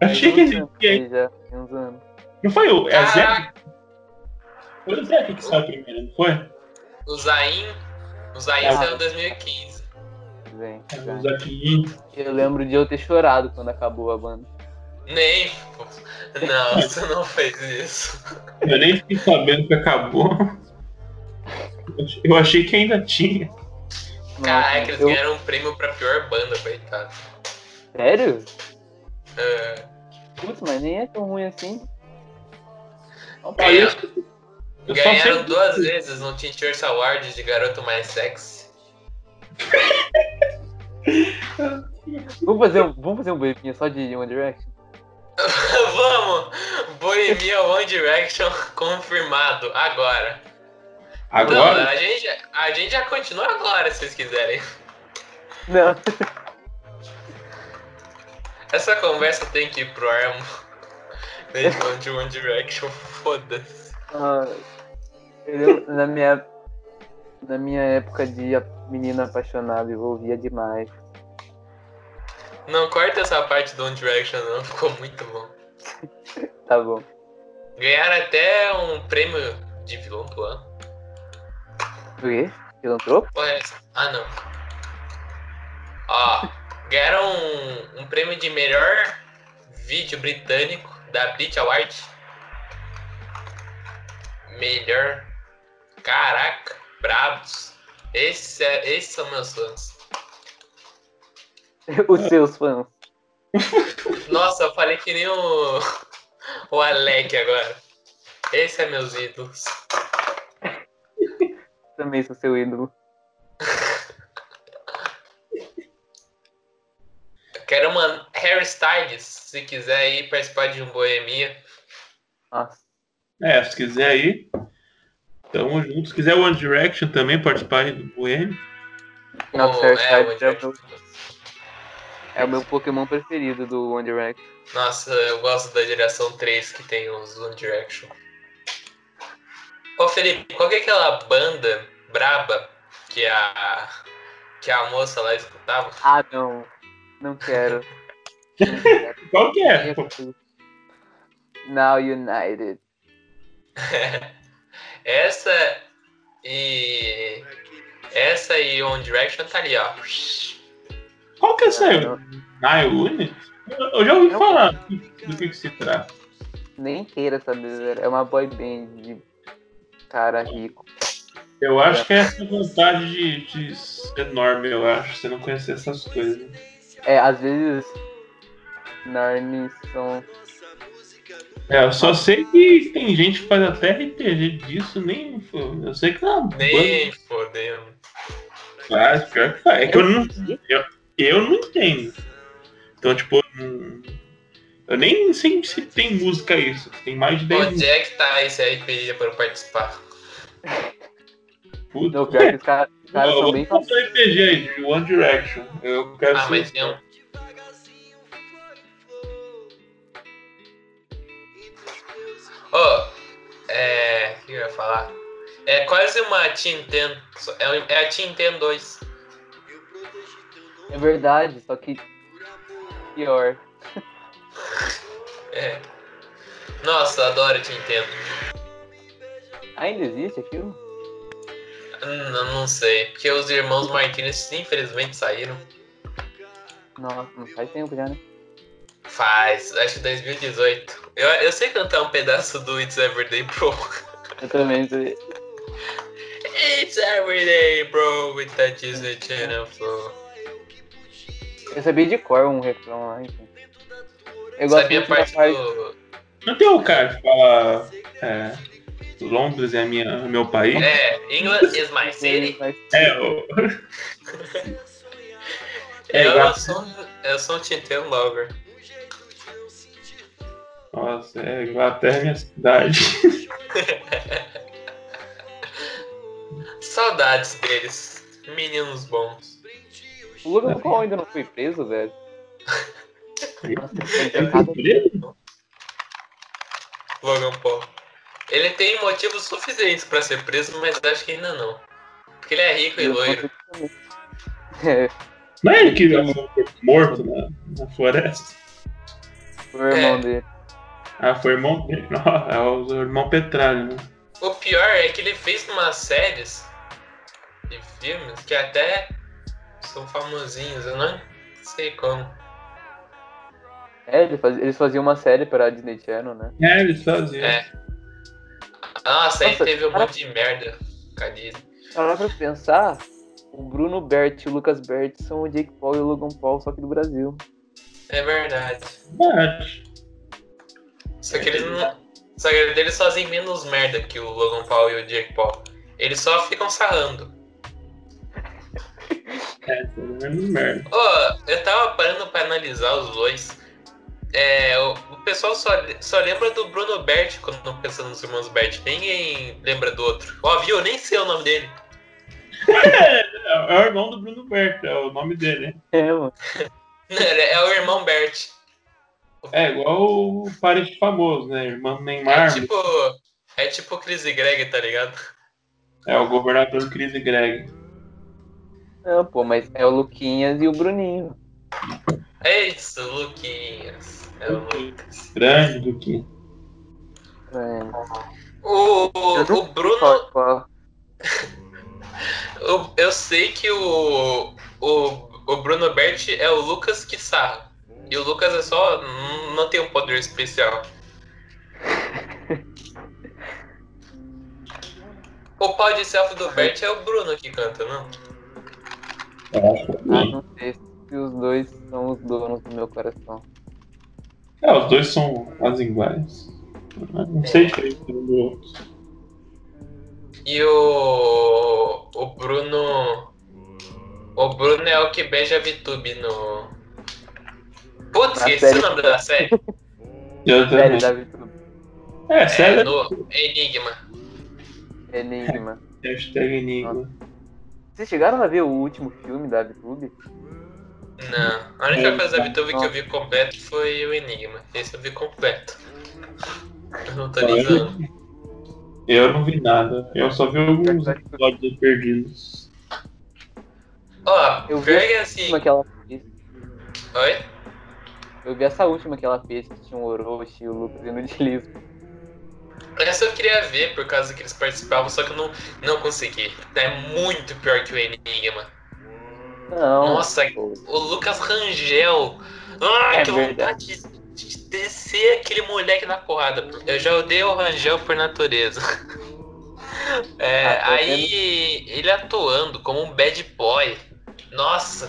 Eu achei que existia. Já, tem uns anos. Não foi o. É Zé? Foi o Zé que saiu primeiro, não foi? o Zayn. O Zayn Ah. saiu em 2015. Vem. O Zaquinho. Eu lembro de eu ter chorado quando acabou a banda. Nem. pô. Não, você não fez isso. Eu nem fiquei sabendo que acabou. Eu achei que ainda tinha. Caraca, eles eu... ganharam um prêmio pra pior banda, coitado. Sério? É, Putz, mas nem é tão ruim assim. Ganha- Eu ganharam duas vezes no Teen Choice Awards de garoto mais sexy. Vamos fazer um, vamos fazer um boipinha só de One Direction? Vamos! Bohemia One Direction confirmado, agora. Agora? a gente, a gente já continua agora, se vocês quiserem. Não. Essa conversa tem que ir pro ar. Desde de One Direction, foda-se. Ah, eu, na, minha, na minha época de menina apaixonada, eu ouvia demais. Não corta essa parte do One Direction, não, ficou muito bom. Tá bom. Ganharam até um prêmio de vilão do ano. O quê? Filantropo? É? Ah, não. Ó, ganharam um, um prêmio de melhor vídeo britânico da Brit Award. Melhor. Caraca, bravos. Esse é- esses são meus fãs. Os seus fãs. Nossa, eu falei que nem o, o Alec agora. Esse é meus ídolos. Também sou seu ídolo. Quero uma Harry Styles, se quiser ir participar de um Boemia. Nossa. É, se quiser aí. Tamo junto. Se quiser One Direction também participar aí do Boêmio. Nossa, Harry é, Styles o é o Direction. É o meu Pokémon preferido do One Direction. Nossa, eu gosto da geração 3 que tem os One Direction. Ô Felipe, qual que é aquela banda braba que a que a moça lá escutava? Ah, não. Não quero. Não quero. Qual que é? Now United. essa e essa e One Direction tá ali, ó. Qual que é essa aí? Não, Nile Unit? Eu eu já ouvi Não. falar do que, que se trata. Nem queira saber. É uma boy band de cara rico. Eu acho que é essa vontade de, de ser enorme, eu acho. Você não conhecer essas coisas. É, às vezes. Narnis são. É, eu só sei que tem gente que faz até RPG disso, nem. Eu sei que é uma Nem fodendo. banda faz, pior que faz. É que eu não, eu, eu não entendo. Então, tipo, eu nem sei se tem música isso. Tem mais de 10 Onde é que tá esse RPG para eu participar? Puta. Não, pior que os caras os caras Eu são bem RPG aí, de One Direction. Eu quero Ah, mas tem um. Ô, é. O que eu ia falar? É quase uma Tinten. É, é a Tinten 2. É verdade, só que. Pior. É. Nossa, eu adoro Tinten. Ainda existe aquilo? Não, não sei. Porque os irmãos Martinez infelizmente saíram. Nossa, não faz tempo já, né? Faz, acho que 2018. Eu, eu sei cantar um pedaço do It's Everyday Bro. Eu também sei. It's Everyday Bro with the Disney Channel Flow. Eu sabia de cor um refrão lá, enfim. Eu gosto Sabia parte parte. do. Não tem o cara que fala. É, Londres é minha, meu país? É, England is my city. É, o. É, eu, igual- sou, eu sou um Tintin Lover. Nossa, é Inglaterra é minha cidade. Saudades deles. Meninos bons. O Logan Paul ainda não foi preso, velho. Nossa, É preso? Logan Paul. Ele tem motivos suficientes pra ser preso, mas acho que ainda não. Porque ele é rico e loiro. É, Não é ele que foi morto na, na floresta? o irmão É. dele. Ah, foi o irmão dele. Não, é o irmão Petralha, né? O pior é que ele fez umas séries e filmes que até são famosinhos, eu não sei como. É, eles faziam, eles faziam uma série pra Disney Channel, né? É, eles faziam. É. Nossa, aí Nossa, teve um cara- monte de merda. Cadê? Parar pra pensar, o Bruno Bert e o Lucas Bert são o Jake Paul e o Logan Paul, só que do Brasil. É verdade. Verdade. Só que eles não. Só que eles fazem menos merda que o Logan Paul e o Jake Paul. Eles só ficam sarrando. É, menos merda. Ô, eu tava parando pra analisar os dois. É, o, pessoal só, só lembra do Bruno Bert quando pensa nos irmãos Bert. Ninguém lembra do outro. Ó, viu? Eu nem sei o nome dele. É, é o irmão do Bruno Berto, é o nome dele. É, mano. É é o irmão Bert. É igual o parente famoso, né? Irmão É Neymar. tipo. É tipo Chris e Greg, tá ligado? É o governador Chris e Greg. Não, pô, mas é o Luquinhas e o Bruninho. É isso, Luquinhas. É o Lucas. Grande do que. É. O, o, o Bruno. Qual- qual- Eu, eu sei que o, o, o Bruno Bert é o Lucas que sarra. E o Lucas é só. não- tem um poder especial. O pau de selfie do Bert é o Bruno que canta, não? Eu acho que Ah, não sei se os dois são os donos do meu coração. É, os dois são quase iguais. Não sei a diferença um do outro. E o. O Bruno. O Bruno é o que beija a VTube no. Putz, Na esqueci o série. nome da série. Eu Série da Vitube. É, É, sério. no Enigma. Enigma. Hashtag Enigma. Vocês chegaram a ver o último filme da VTube? Não, a única coisa da. VTube que eu vi completo foi o Enigma. Esse eu vi completo. Eu não tô ligando. Eu não vi nada. Eu só vi alguns episódios perdidos. Ó, Eu vi assim. última que ela fez. Oi? Eu vi essa última que ela fez, que tinha o Orochi e o Lucas indo de Lisbo. Essa eu queria ver por causa que eles participavam, só que eu não, não consegui. É muito pior que o Enigma. Não. Nossa, pô. o Lucas Rangel. Ai, É que verdade. vontade de, de descer aquele moleque na porrada. Eu já odeio o Rangel por natureza. É, Ah, tô aí ele atuando como um bad boy. Nossa,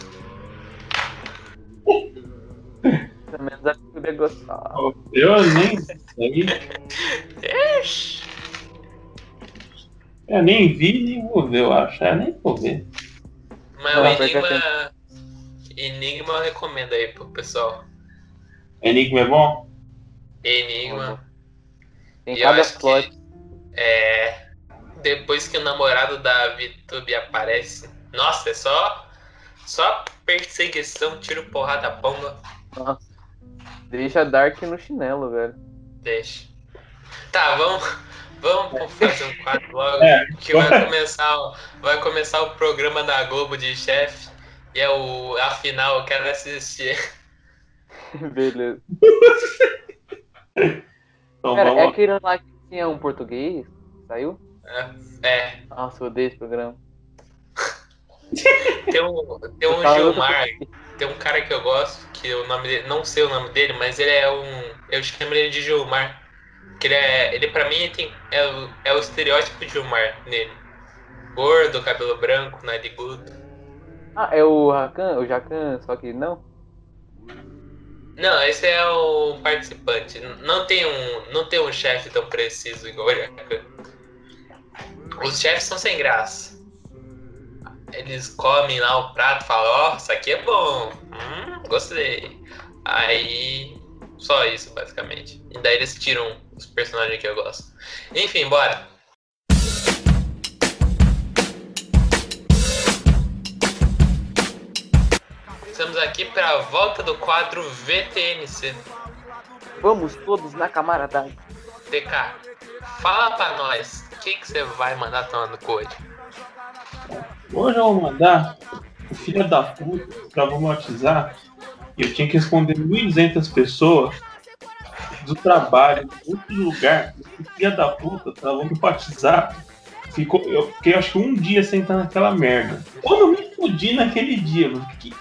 Pelo menos a VTube é gostar. Eu nem sei. Eu nem vi nem vou ver, eu acho. É, nem vou ver. Mas Não, o Enigma. Enigma eu recomendo aí pro pessoal. Enigma é bom? Enigma. Tem E cada plot. que é, depois que o namorado da VTube aparece, nossa, é só só perseguição, tiro, porrada, bomba, Nossa. Deixa Dark no chinelo, velho. deixa. Tá, vamos vamos fazer um quadro logo É, que vai começar o- vai começar o programa da Globo de chefe e é o a final, eu quero assistir. Beleza. Então Cara, é vamos lá. aquele lá que tinha um português? Saiu? É, Nossa, eu odeio esse programa. tem um tem um Gilmar. Tem um cara que eu gosto, que o nome dele, não sei o nome dele, mas ele é um. Eu chamo ele de Gilmar. Que ele é. Ele pra mim tem, é, o, é o estereótipo de Gilmar nele. Gordo, cabelo branco, narigudo. Ah, é o Rakan? O Jacan, só que não? Não, esse é o participante. Não tem um. Não tem um chefe tão preciso igual o Jacan. Os chefes são sem graça. Eles comem lá o prato e falam, ó, isso aqui é bom. Hum, gostei. Aí. Só isso, basicamente. E daí eles tiram os personagens que eu gosto. Enfim, bora. Estamos aqui para a volta do quadro VTNC. Vamos todos na camaradagem. TK, fala pra nós, o que, que você vai mandar tomar no cu hoje? Hoje eu vou mandar o filho da puta WhatsApp e eu tinha que responder 1.200 pessoas do trabalho, de outro lugar. O filho da puta travou meu WhatsApp. Ficou, eu fiquei acho que um dia estar naquela merda. Quando me fudi naquele dia, mano. porque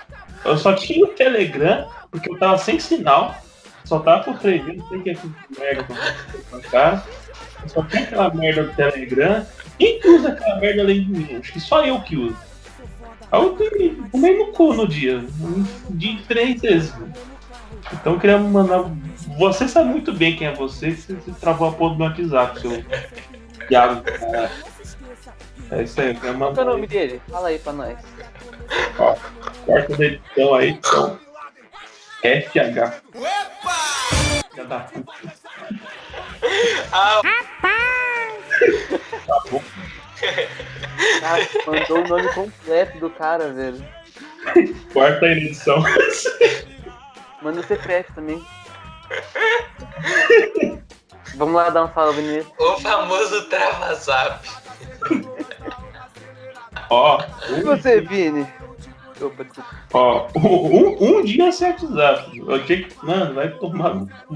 Eu só tinha o Telegram, porque eu tava sem sinal. Só tava por vezes, não sei o que é que merda que eu cara. Eu só tinha aquela merda do Telegram. Quem que usa aquela merda além de mim? Acho que só eu que uso. Aí eu fumei no cu no dia. Dia de três vezes. mano. Então eu queria mandar. Você sabe muito bem quem é você, que você, você travou a porra do meu WhatsApp, seu Thiago. É isso aí, eu queria Qual que é mandar. o nome dele? Fala aí pra nós. Ó, quarta da edição aí, então. FH. Filha da puta. Ah, Tá bom. Cara, mandou o nome completo do cara, velho. Quarta edição. Manda o CPF também. Vamos lá dar um salve nele. o famoso trava-zap. Ó, E um, você, Vini? Opa, desculpa. ó, um, um dia sem WhatsApp. Eu tinha que. Mano, vai tomar no cu.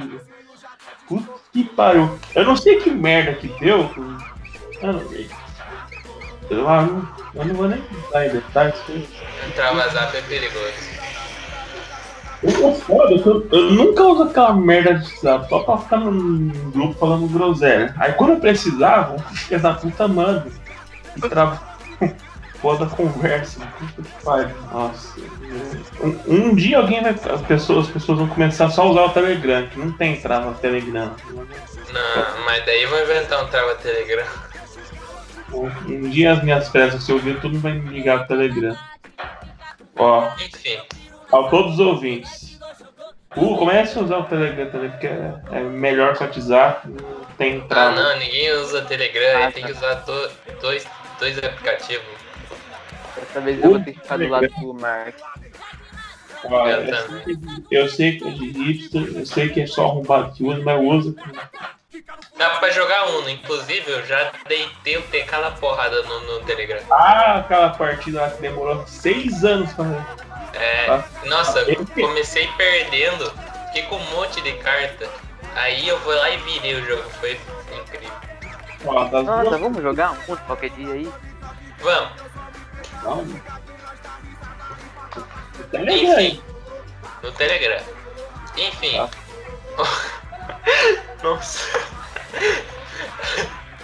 Puta que pariu. Eu não sei que merda que deu. Mano, eu, ah, não, eu não vou nem entrar em detalhes. trava-zap é perigoso. Eu tô foda, que eu, eu nunca uso aquela merda de WhatsApp só pra ficar num grupo falando groselha. Aí quando eu precisava, filho da puta manda. E trava foda conversa. Puta que pariu. Nossa. Um, um dia alguém vai. As pessoas, as pessoas vão começar só a usar o Telegram, que não tem trava Telegram. Não, mas daí vão inventar um trava-telegram. Um dia as minhas festas, se eu ouvir, tudo vai me ligar pro Telegram. Ó, Enfim, a todos os ouvintes. Uh, comece a usar o Telegram também, porque é, é melhor que o WhatsApp, não tem ah não, ninguém usa Telegram, Ah, tem que usar do- dois, dois aplicativos. Dessa vez eu vou ter que ficar do lado do Mark. Ó, Eu sei que, eu sei que é de hipster, eu sei que é só arrombado que usa, mas usa. Dá pra jogar Uno, inclusive eu já deitei o TK na porrada no, no Telegram. Ah, aquela partida lá que demorou seis anos pra. É, Ah. nossa, eu comecei perdendo, fiquei com um monte de carta. Aí eu vou lá e virei o jogo, foi incrível. Das Nossa, duas. vamos jogar um qualquer dia aí? Vamos, Não. Telegram aí. enfim, no Telegram. Enfim. Tá. Nossa.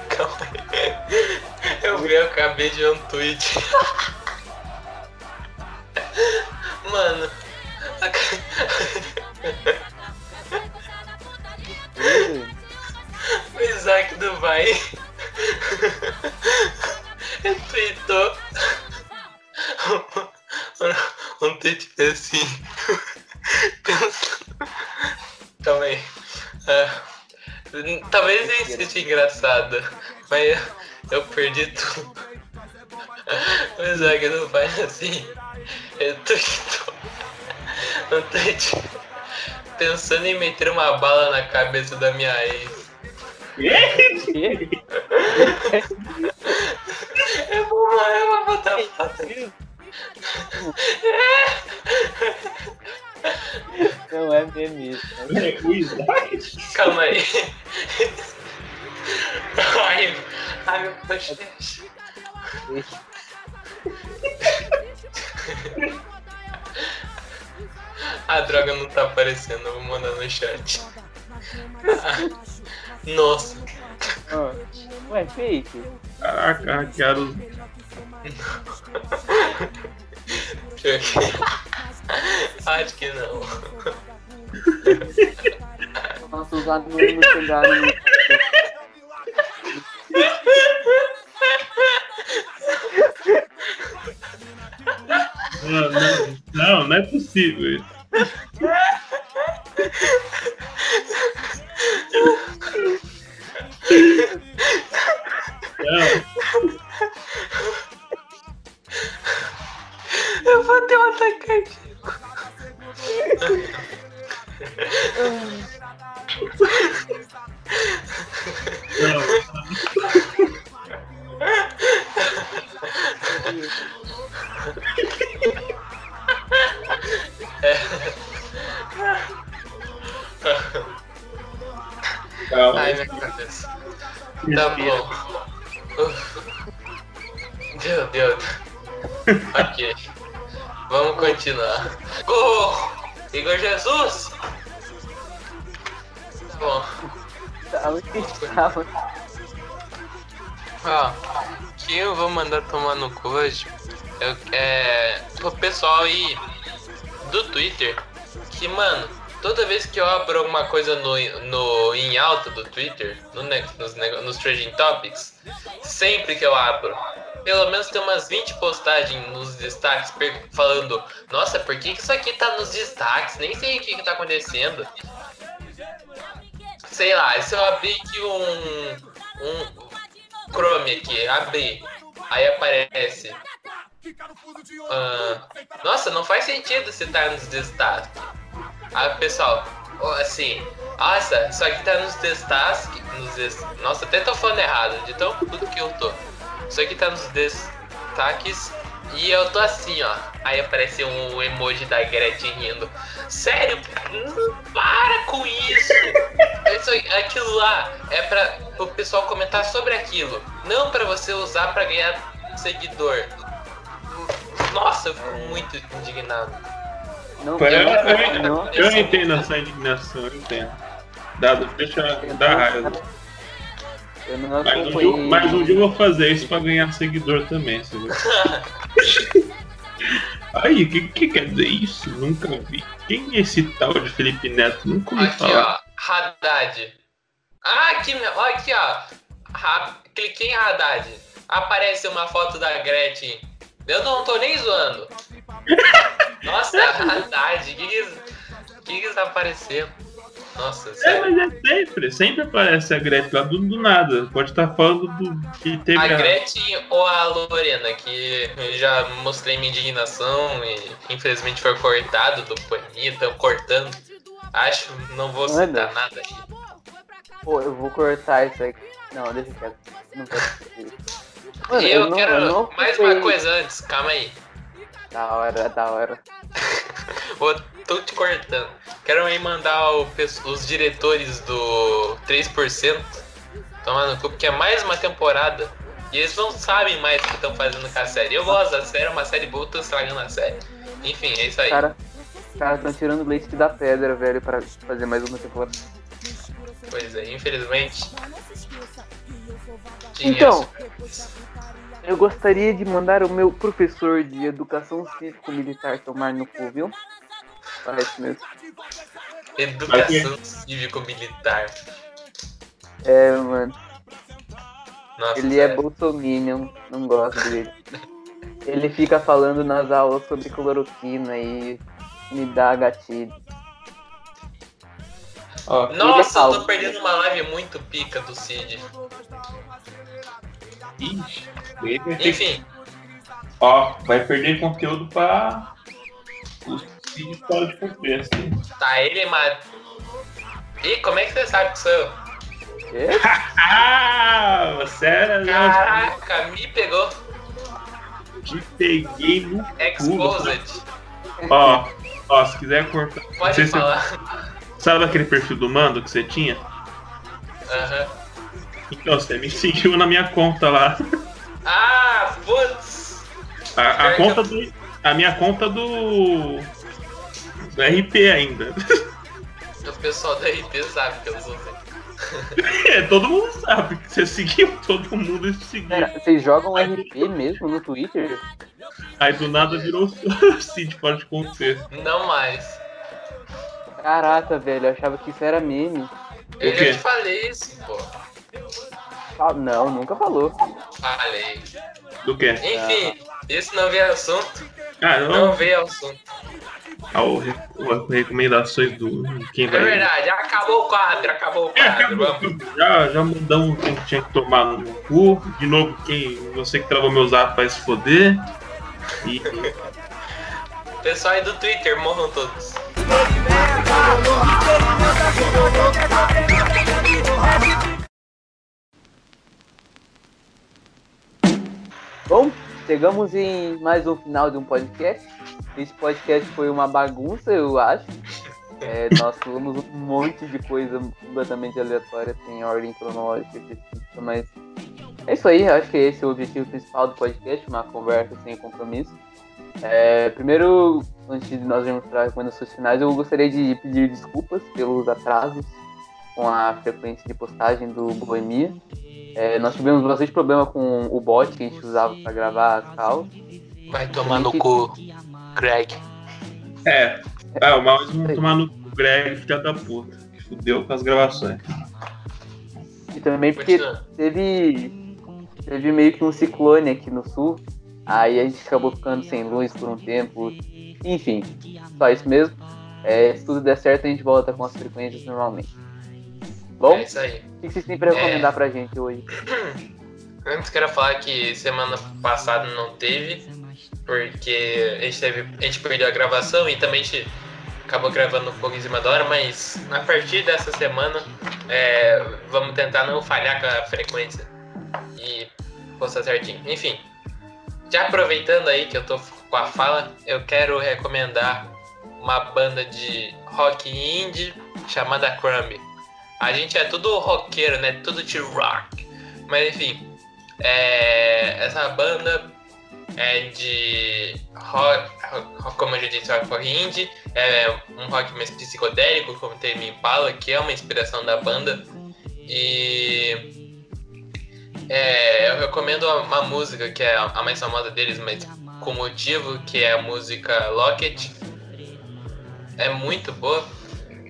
Calma aí. Eu vi, eu acabei de ver um tweet. Mano. O Isaac do Vai retweetou um, um tweet assim. Pensando- Calma aí. Ah, talvez nem seja engraçado, mas eu, eu perdi tudo. O Isaac do Vai assim retweetou um tweet pensando em meter uma bala na cabeça da minha ex. Eu vou, eu vou botar foto. Não é meme isso. né? O Isaac. Calma aí. Ai, ai meu podcast. A droga não tá aparecendo, eu vou mandar no chat. Ah, Nossa, Ah, Ué, fake? Caraca, hackearam os. pior que- acho que não. Nossa, os anônimos chegaram no. Não, não, não, não é possível isso. Não, Eu vou ter um ataque cardíaco. Calma. Ai, minha cabeça. Tá bom. Meu Deus. Ok. Vamos continuar. Gol! Igor Jesus! Bom. Tava? Ó, que eu vou mandar tomar no cu hoje eu, é pro pessoal aí do Twitter que, mano, toda vez que eu abro alguma coisa no, no em alta do Twitter, no, nos, nos Trading Topics, sempre que eu abro, pelo menos tem umas 20 postagens nos destaques falando, nossa, por que isso aqui tá nos destaques? Nem sei o que, que tá acontecendo. Sei lá, se eu abrir aqui um, um Chrome aqui, abrir, aí aparece. Uh, nossa, não faz sentido se tá nos destaques. Aí pessoal, assim, nossa, isso aqui tá nos destaques. Nos Nossa, até tô falando errado, de tão tudo que eu tô. Isso aqui tá nos destaques e eu tô assim, ó. Aí aparece um emoji da Gretchen rindo. Sério? Não para com isso! isso aquilo lá é pra o pessoal comentar sobre aquilo. Não para você usar para ganhar seguidor. Nossa, eu fico muito indignado. Não, eu, eu, não, eu, eu entendo essa indignação, eu entendo. Dado, deixa dar raiva. Eu não mas, um dia, mas um dia eu vou fazer isso pra ganhar seguidor também, Aí, o que, que, quer dizer isso? Nunca vi. Quem é esse tal de Felipe Neto? Nunca ouvi aqui, falar. Ó, Haddad. Ah, aqui, ó, aqui, ó. Ha, cliquei em Haddad. Aparece uma foto da Gretchen. Eu não tô nem zoando. Nossa, Haddad, o que, tá aparecendo? Nossa, é, sério. É, mas é sempre, sempre aparece a Gretchen lá do, do nada. Pode estar falando do que teve. A Gretchen ou a Lorena, que já mostrei minha indignação e infelizmente foi cortado do paninho, estão cortando. Acho, não vou citar Mano. nada aqui. Pô, eu vou cortar isso aqui. Não, deixa quieto. Não quero. Mano, eu, eu não, quero eu mais uma coisa antes, calma aí. Da hora, da hora. Vou, tô te cortando. Quero aí mandar o, os diretores do 3% tomar no cu, porque é mais uma temporada. E eles não sabem mais o que estão fazendo com a série. Eu gosto da série, é uma série boa, tô estragando a série. Enfim, é isso aí. Cara, cara, estão tirando leite da pedra, velho, pra fazer mais uma temporada. Pois é, infelizmente. Então, eu gostaria de mandar o meu professor de educação cívico-militar tomar no cu, viu? Parece mesmo. Educação cívico-militar. É, mano. Nossa, ele é bolsominion, não gosto dele. ele fica falando nas aulas sobre cloroquina e me dá gatilho. Nossa, eu tô perdendo uma live muito pica do Cid. Ixi, Enfim. Ó, vai perder conteúdo pra os vídeos fora de contexto. Tá, ele mas. Ih, como é que você sabe que sou eu? ah, você era. Caraca, me pegou. Te peguei no Exposed. Ó, ó, se quiser cortar. Pode falar. Você... Sabe aquele perfil do mando que você tinha? Aham. Uhum. Então, você me seguiu na minha conta lá. Ah, putz! A, a conta do. A minha conta do. Do RP ainda. O pessoal do RP sabe que eu sou É, todo mundo sabe que você seguiu, todo mundo seguiu. Pera, vocês jogam RP mesmo no Twitter? Aí do nada virou Cid, pode acontecer. Não mais. Caraca, velho, eu achava que isso era meme. Eu já te falei isso, pô. Ah, não, nunca falou. Falei. Do quê? Enfim, ah. esse não veio assunto. Ah, não. Não veio assunto. Ao, recomendações do quem vai. É verdade, acabou o quadro, acabou o quadro. É, acabou, já, já mudamos quem tinha que tomar no cu. De novo, quem, você que travou meu zap vai se foder. E. Pessoal aí do Twitter, morram todos. Bom, chegamos em mais um final de um podcast. Esse podcast foi uma bagunça, eu acho. É, nós falamos um monte de coisa completamente aleatória, sem ordem cronológica, mas É isso aí, acho que esse é o objetivo principal do podcast, uma conversa sem compromisso. É, primeiro, antes de nós irmos para recomendações finais, eu gostaria de pedir desculpas pelos atrasos com a frequência de postagem do Boemia. É, nós tivemos bastante problema com o bot que a gente usava para gravar as calls. Vai tomar no cu, Greg. É, é o mais vamos tomar no cu, Greg, filha da puta, que fudeu com as gravações. E também porque teve, teve meio que um ciclone aqui no sul, aí a gente acabou ficando sem luz por um tempo. Enfim, só isso mesmo. É, se tudo der certo, a gente volta com as frequências normalmente. Bom, É isso aí. o que vocês têm para recomendar pra gente hoje? Antes quero falar que semana passada não teve, porque a gente, teve, a gente perdeu a gravação e também a gente acabou gravando um pouco em cima da hora, mas a partir dessa semana é, vamos tentar não falhar com a frequência e postar certinho. Enfim, já aproveitando aí que eu tô com a fala, eu quero recomendar uma banda de rock indie chamada Crumb. A gente é tudo roqueiro, né? Tudo de rock. Mas enfim, é, essa banda é de rock, rock, como eu já disse, rock indie, é um rock mais psicodélico, como tem Me Impala, que é uma inspiração da banda. E é, eu recomendo uma música que é a mais famosa deles, mas com motivo, que é a música Locket. É muito boa.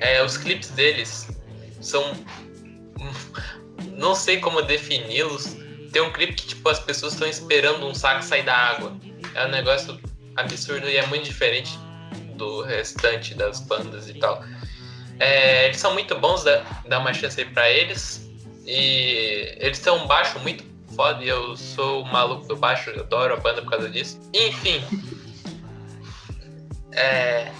É, os clipes deles são. Não sei como defini-los. Tem um clipe que tipo, as pessoas estão esperando um saco sair da água. É um negócio absurdo e é muito diferente do restante das bandas e tal. É, eles são muito bons, dá, dá uma chance aí pra eles. E eles têm um baixo muito foda e eu sou o maluco do baixo, eu adoro a banda por causa disso. Enfim. É,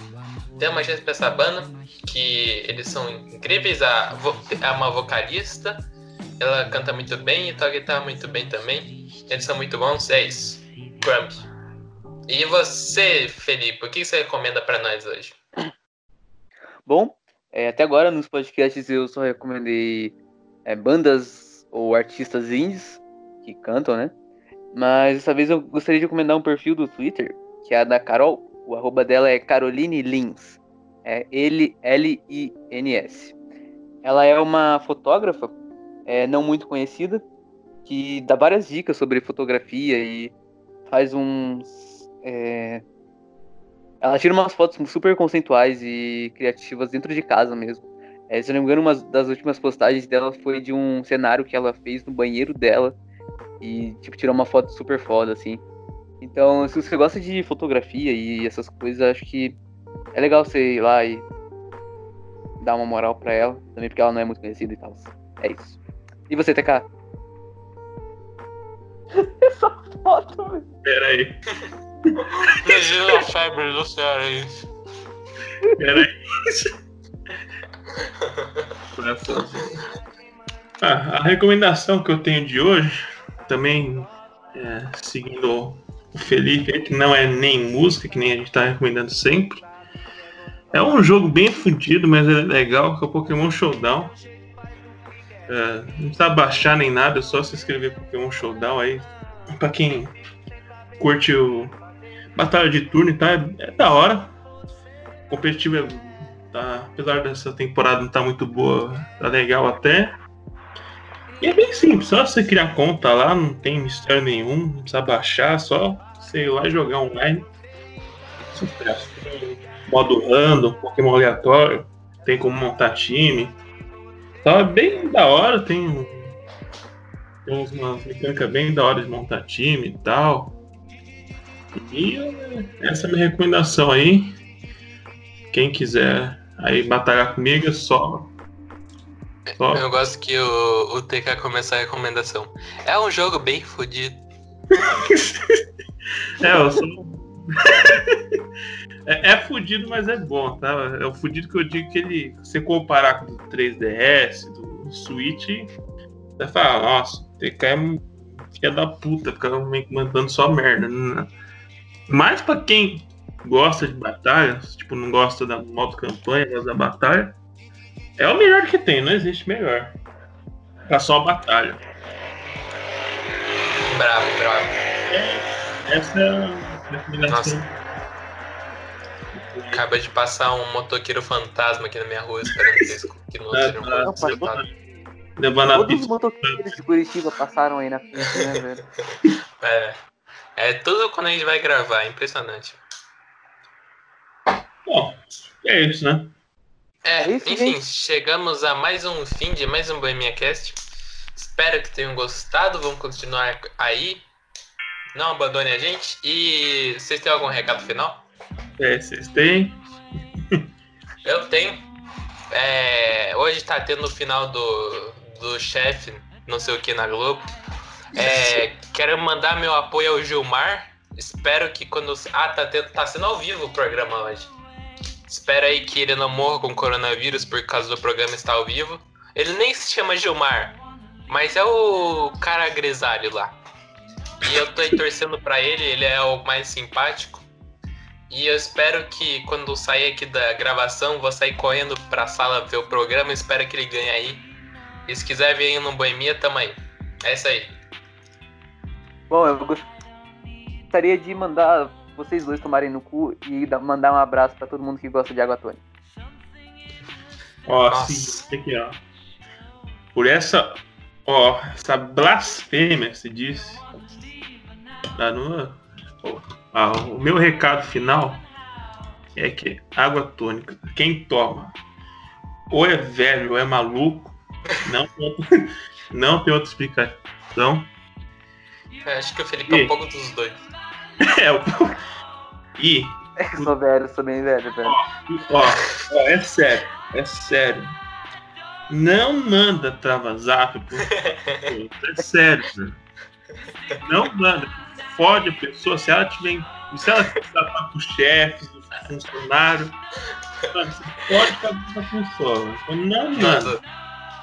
dê uma chance pra essa banda, que eles são incríveis. A, vo- é uma vocalista, ela canta muito bem e toca guitarra muito bem também. Eles são muito bons, é isso. Crump. E você, Felipe, o que você recomenda pra nós hoje? Bom, é, até agora nos podcasts eu só recomendei é, bandas ou artistas indies que cantam, né? Mas dessa vez eu gostaria de recomendar um perfil do Twitter, que é a da Carol. O arroba dela é Caroline Lins. É L-L-I-N-S. Ela é uma fotógrafa é, não muito conhecida, que dá várias dicas sobre fotografia e faz uns. é, ela tira umas fotos super conceituais e criativas dentro de casa mesmo. É, se eu não me engano, uma das últimas postagens dela foi de um cenário que ela fez no banheiro dela. E, tipo, tirou uma foto super foda, assim. Então, se você gosta de fotografia e essas coisas, acho que é legal você ir lá e dar uma moral pra ela. Também porque ela não é muito conhecida e tal. É isso. E você, TK? Essa foto, velho. Pera aí, Imagina a febre do cearense. pera aí. Coração. Ah, a recomendação que eu tenho de hoje, também é, seguindo o Felipe, que não é nem música, que nem a gente tá recomendando sempre. É um jogo bem fundido, mas é legal, que é o Pokémon Showdown. É, não precisa baixar nem nada, é só se inscrever Pokémon Showdown aí. Pra quem curte o Batalha de turno e tal, é, é da hora. O competitivo é, tá, apesar dessa temporada não tá muito boa, tá legal até. E é bem simples, só você criar conta lá, não tem mistério nenhum, não precisa baixar, só ir lá jogar online. Sucesso. Tem modo random, Pokémon aleatório, tem como montar time. Tá bem da hora, tem, tem umas mecânicas bem da hora de montar time e tal. E eh, essa é a minha recomendação aí. Quem quiser aí batalhar comigo, é só. Só Eu gosto que o, o TK começa a recomendação. É um jogo bem fodido. É, eu sou. é, é fudido, mas é bom, tá? É o fudido que eu digo que ele. Se comparar com o 3DS, do Switch, você vai falar, nossa, o TK é um filho da puta, fica mandando só merda. Mas pra quem gosta de batalha, tipo, não gosta da modo campanha, gosta da batalha, é o melhor que tem, não existe melhor. Pra só batalha. bravo, bravo. É, essa é a. Acaba de passar um motoqueiro fantasma aqui na minha rua esperando que não Ah, sejam tá. Não, pai, consultados. Levando a Todos os motoqueiros de Curitiba passaram aí na frente, né, velho? É, é tudo quando a gente vai gravar, é impressionante. Bom, é isso, né? É, É isso, enfim, gente. chegamos a mais um fim de mais um Bohemia Cast. Espero que tenham gostado. Vamos continuar aí. Não abandone a gente. E vocês têm algum recado final? É, vocês têm. Eu tenho. É, hoje tá tendo o final do, do chefe, não sei o que, na Globo. É, quero mandar meu apoio ao Gilmar. Espero que quando. Ah, tá, tendo, tá sendo ao vivo o programa hoje. Espero aí que ele não morra com coronavírus por causa do programa estar ao vivo. Ele nem se chama Gilmar, mas é o cara grisalho lá. E eu tô aí torcendo pra ele, ele é o mais simpático. E eu espero que quando sair aqui da gravação, vou sair correndo pra sala ver o programa. Espero que ele ganhe aí. E se quiser vir aí no Boemia, tamo aí. É isso aí. Bom, eu gostaria de mandar vocês dois tomarem no cu e da- mandar um abraço pra todo mundo que gosta de água tônica. Ó, seguinte aqui, ó. Por essa, ó, essa blasfêmia que se disse. Tá ó, ah, o meu recado final é que água tônica, quem toma, ou é velho ou é maluco, não, tem outra- não tem outra explicação. Eu acho que o Felipe é E? um pouco dos dois. É, o- e Eu sou velho, sou bem velho, velho. Ó, ó, é sério, é sério. Não manda trava zap por É sério, velho. Não manda. Fode a pessoa se ela tiver. Se ela tratar com os funcionários. Mano, você pode fazer com a pessoa. não manda.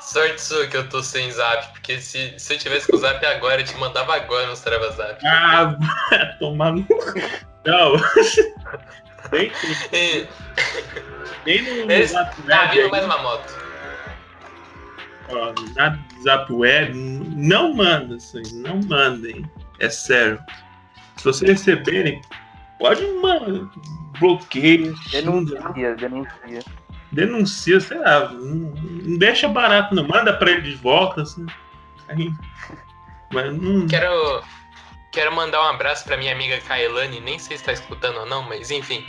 Sorte sua que eu tô sem zap, porque se, se eu tivesse com o zap agora, eu te mandava agora nos trava zap. Ah, vai tomar no. Não. Nem, E nem no zap tá web vindo aí. mais uma moto. Ó, na Zap Web, não manda aí, não mandem. É sério. Se vocês receberem, pode mandar. Bloqueio, Denuncia, denuncia. Denuncia, sei lá. Não, não deixa barato, não. Manda pra ele de volta, assim. Aí, mas não. Quero, quero mandar um abraço pra minha amiga Kailane, nem sei se tá escutando ou não, mas enfim.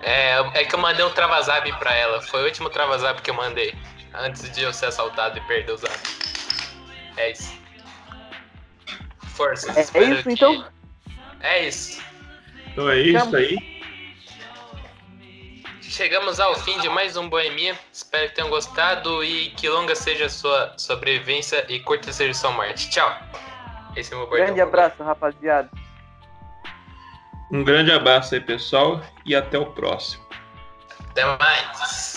É, é que eu mandei um travazap pra ela. Foi o último travazap que eu mandei. Antes de eu ser assaltado e perder o zap. É isso. Força. É, é isso que- então? É isso. Então é isso aí. Chegamos ao fim de mais um Boemia. Espero que tenham gostado e que longa seja a sua sobrevivência e curta seja sua morte. Tchau. Esse é o meu bordão. Grande abraço, rapaziada. Um grande abraço aí, pessoal, e até o próximo. Até mais.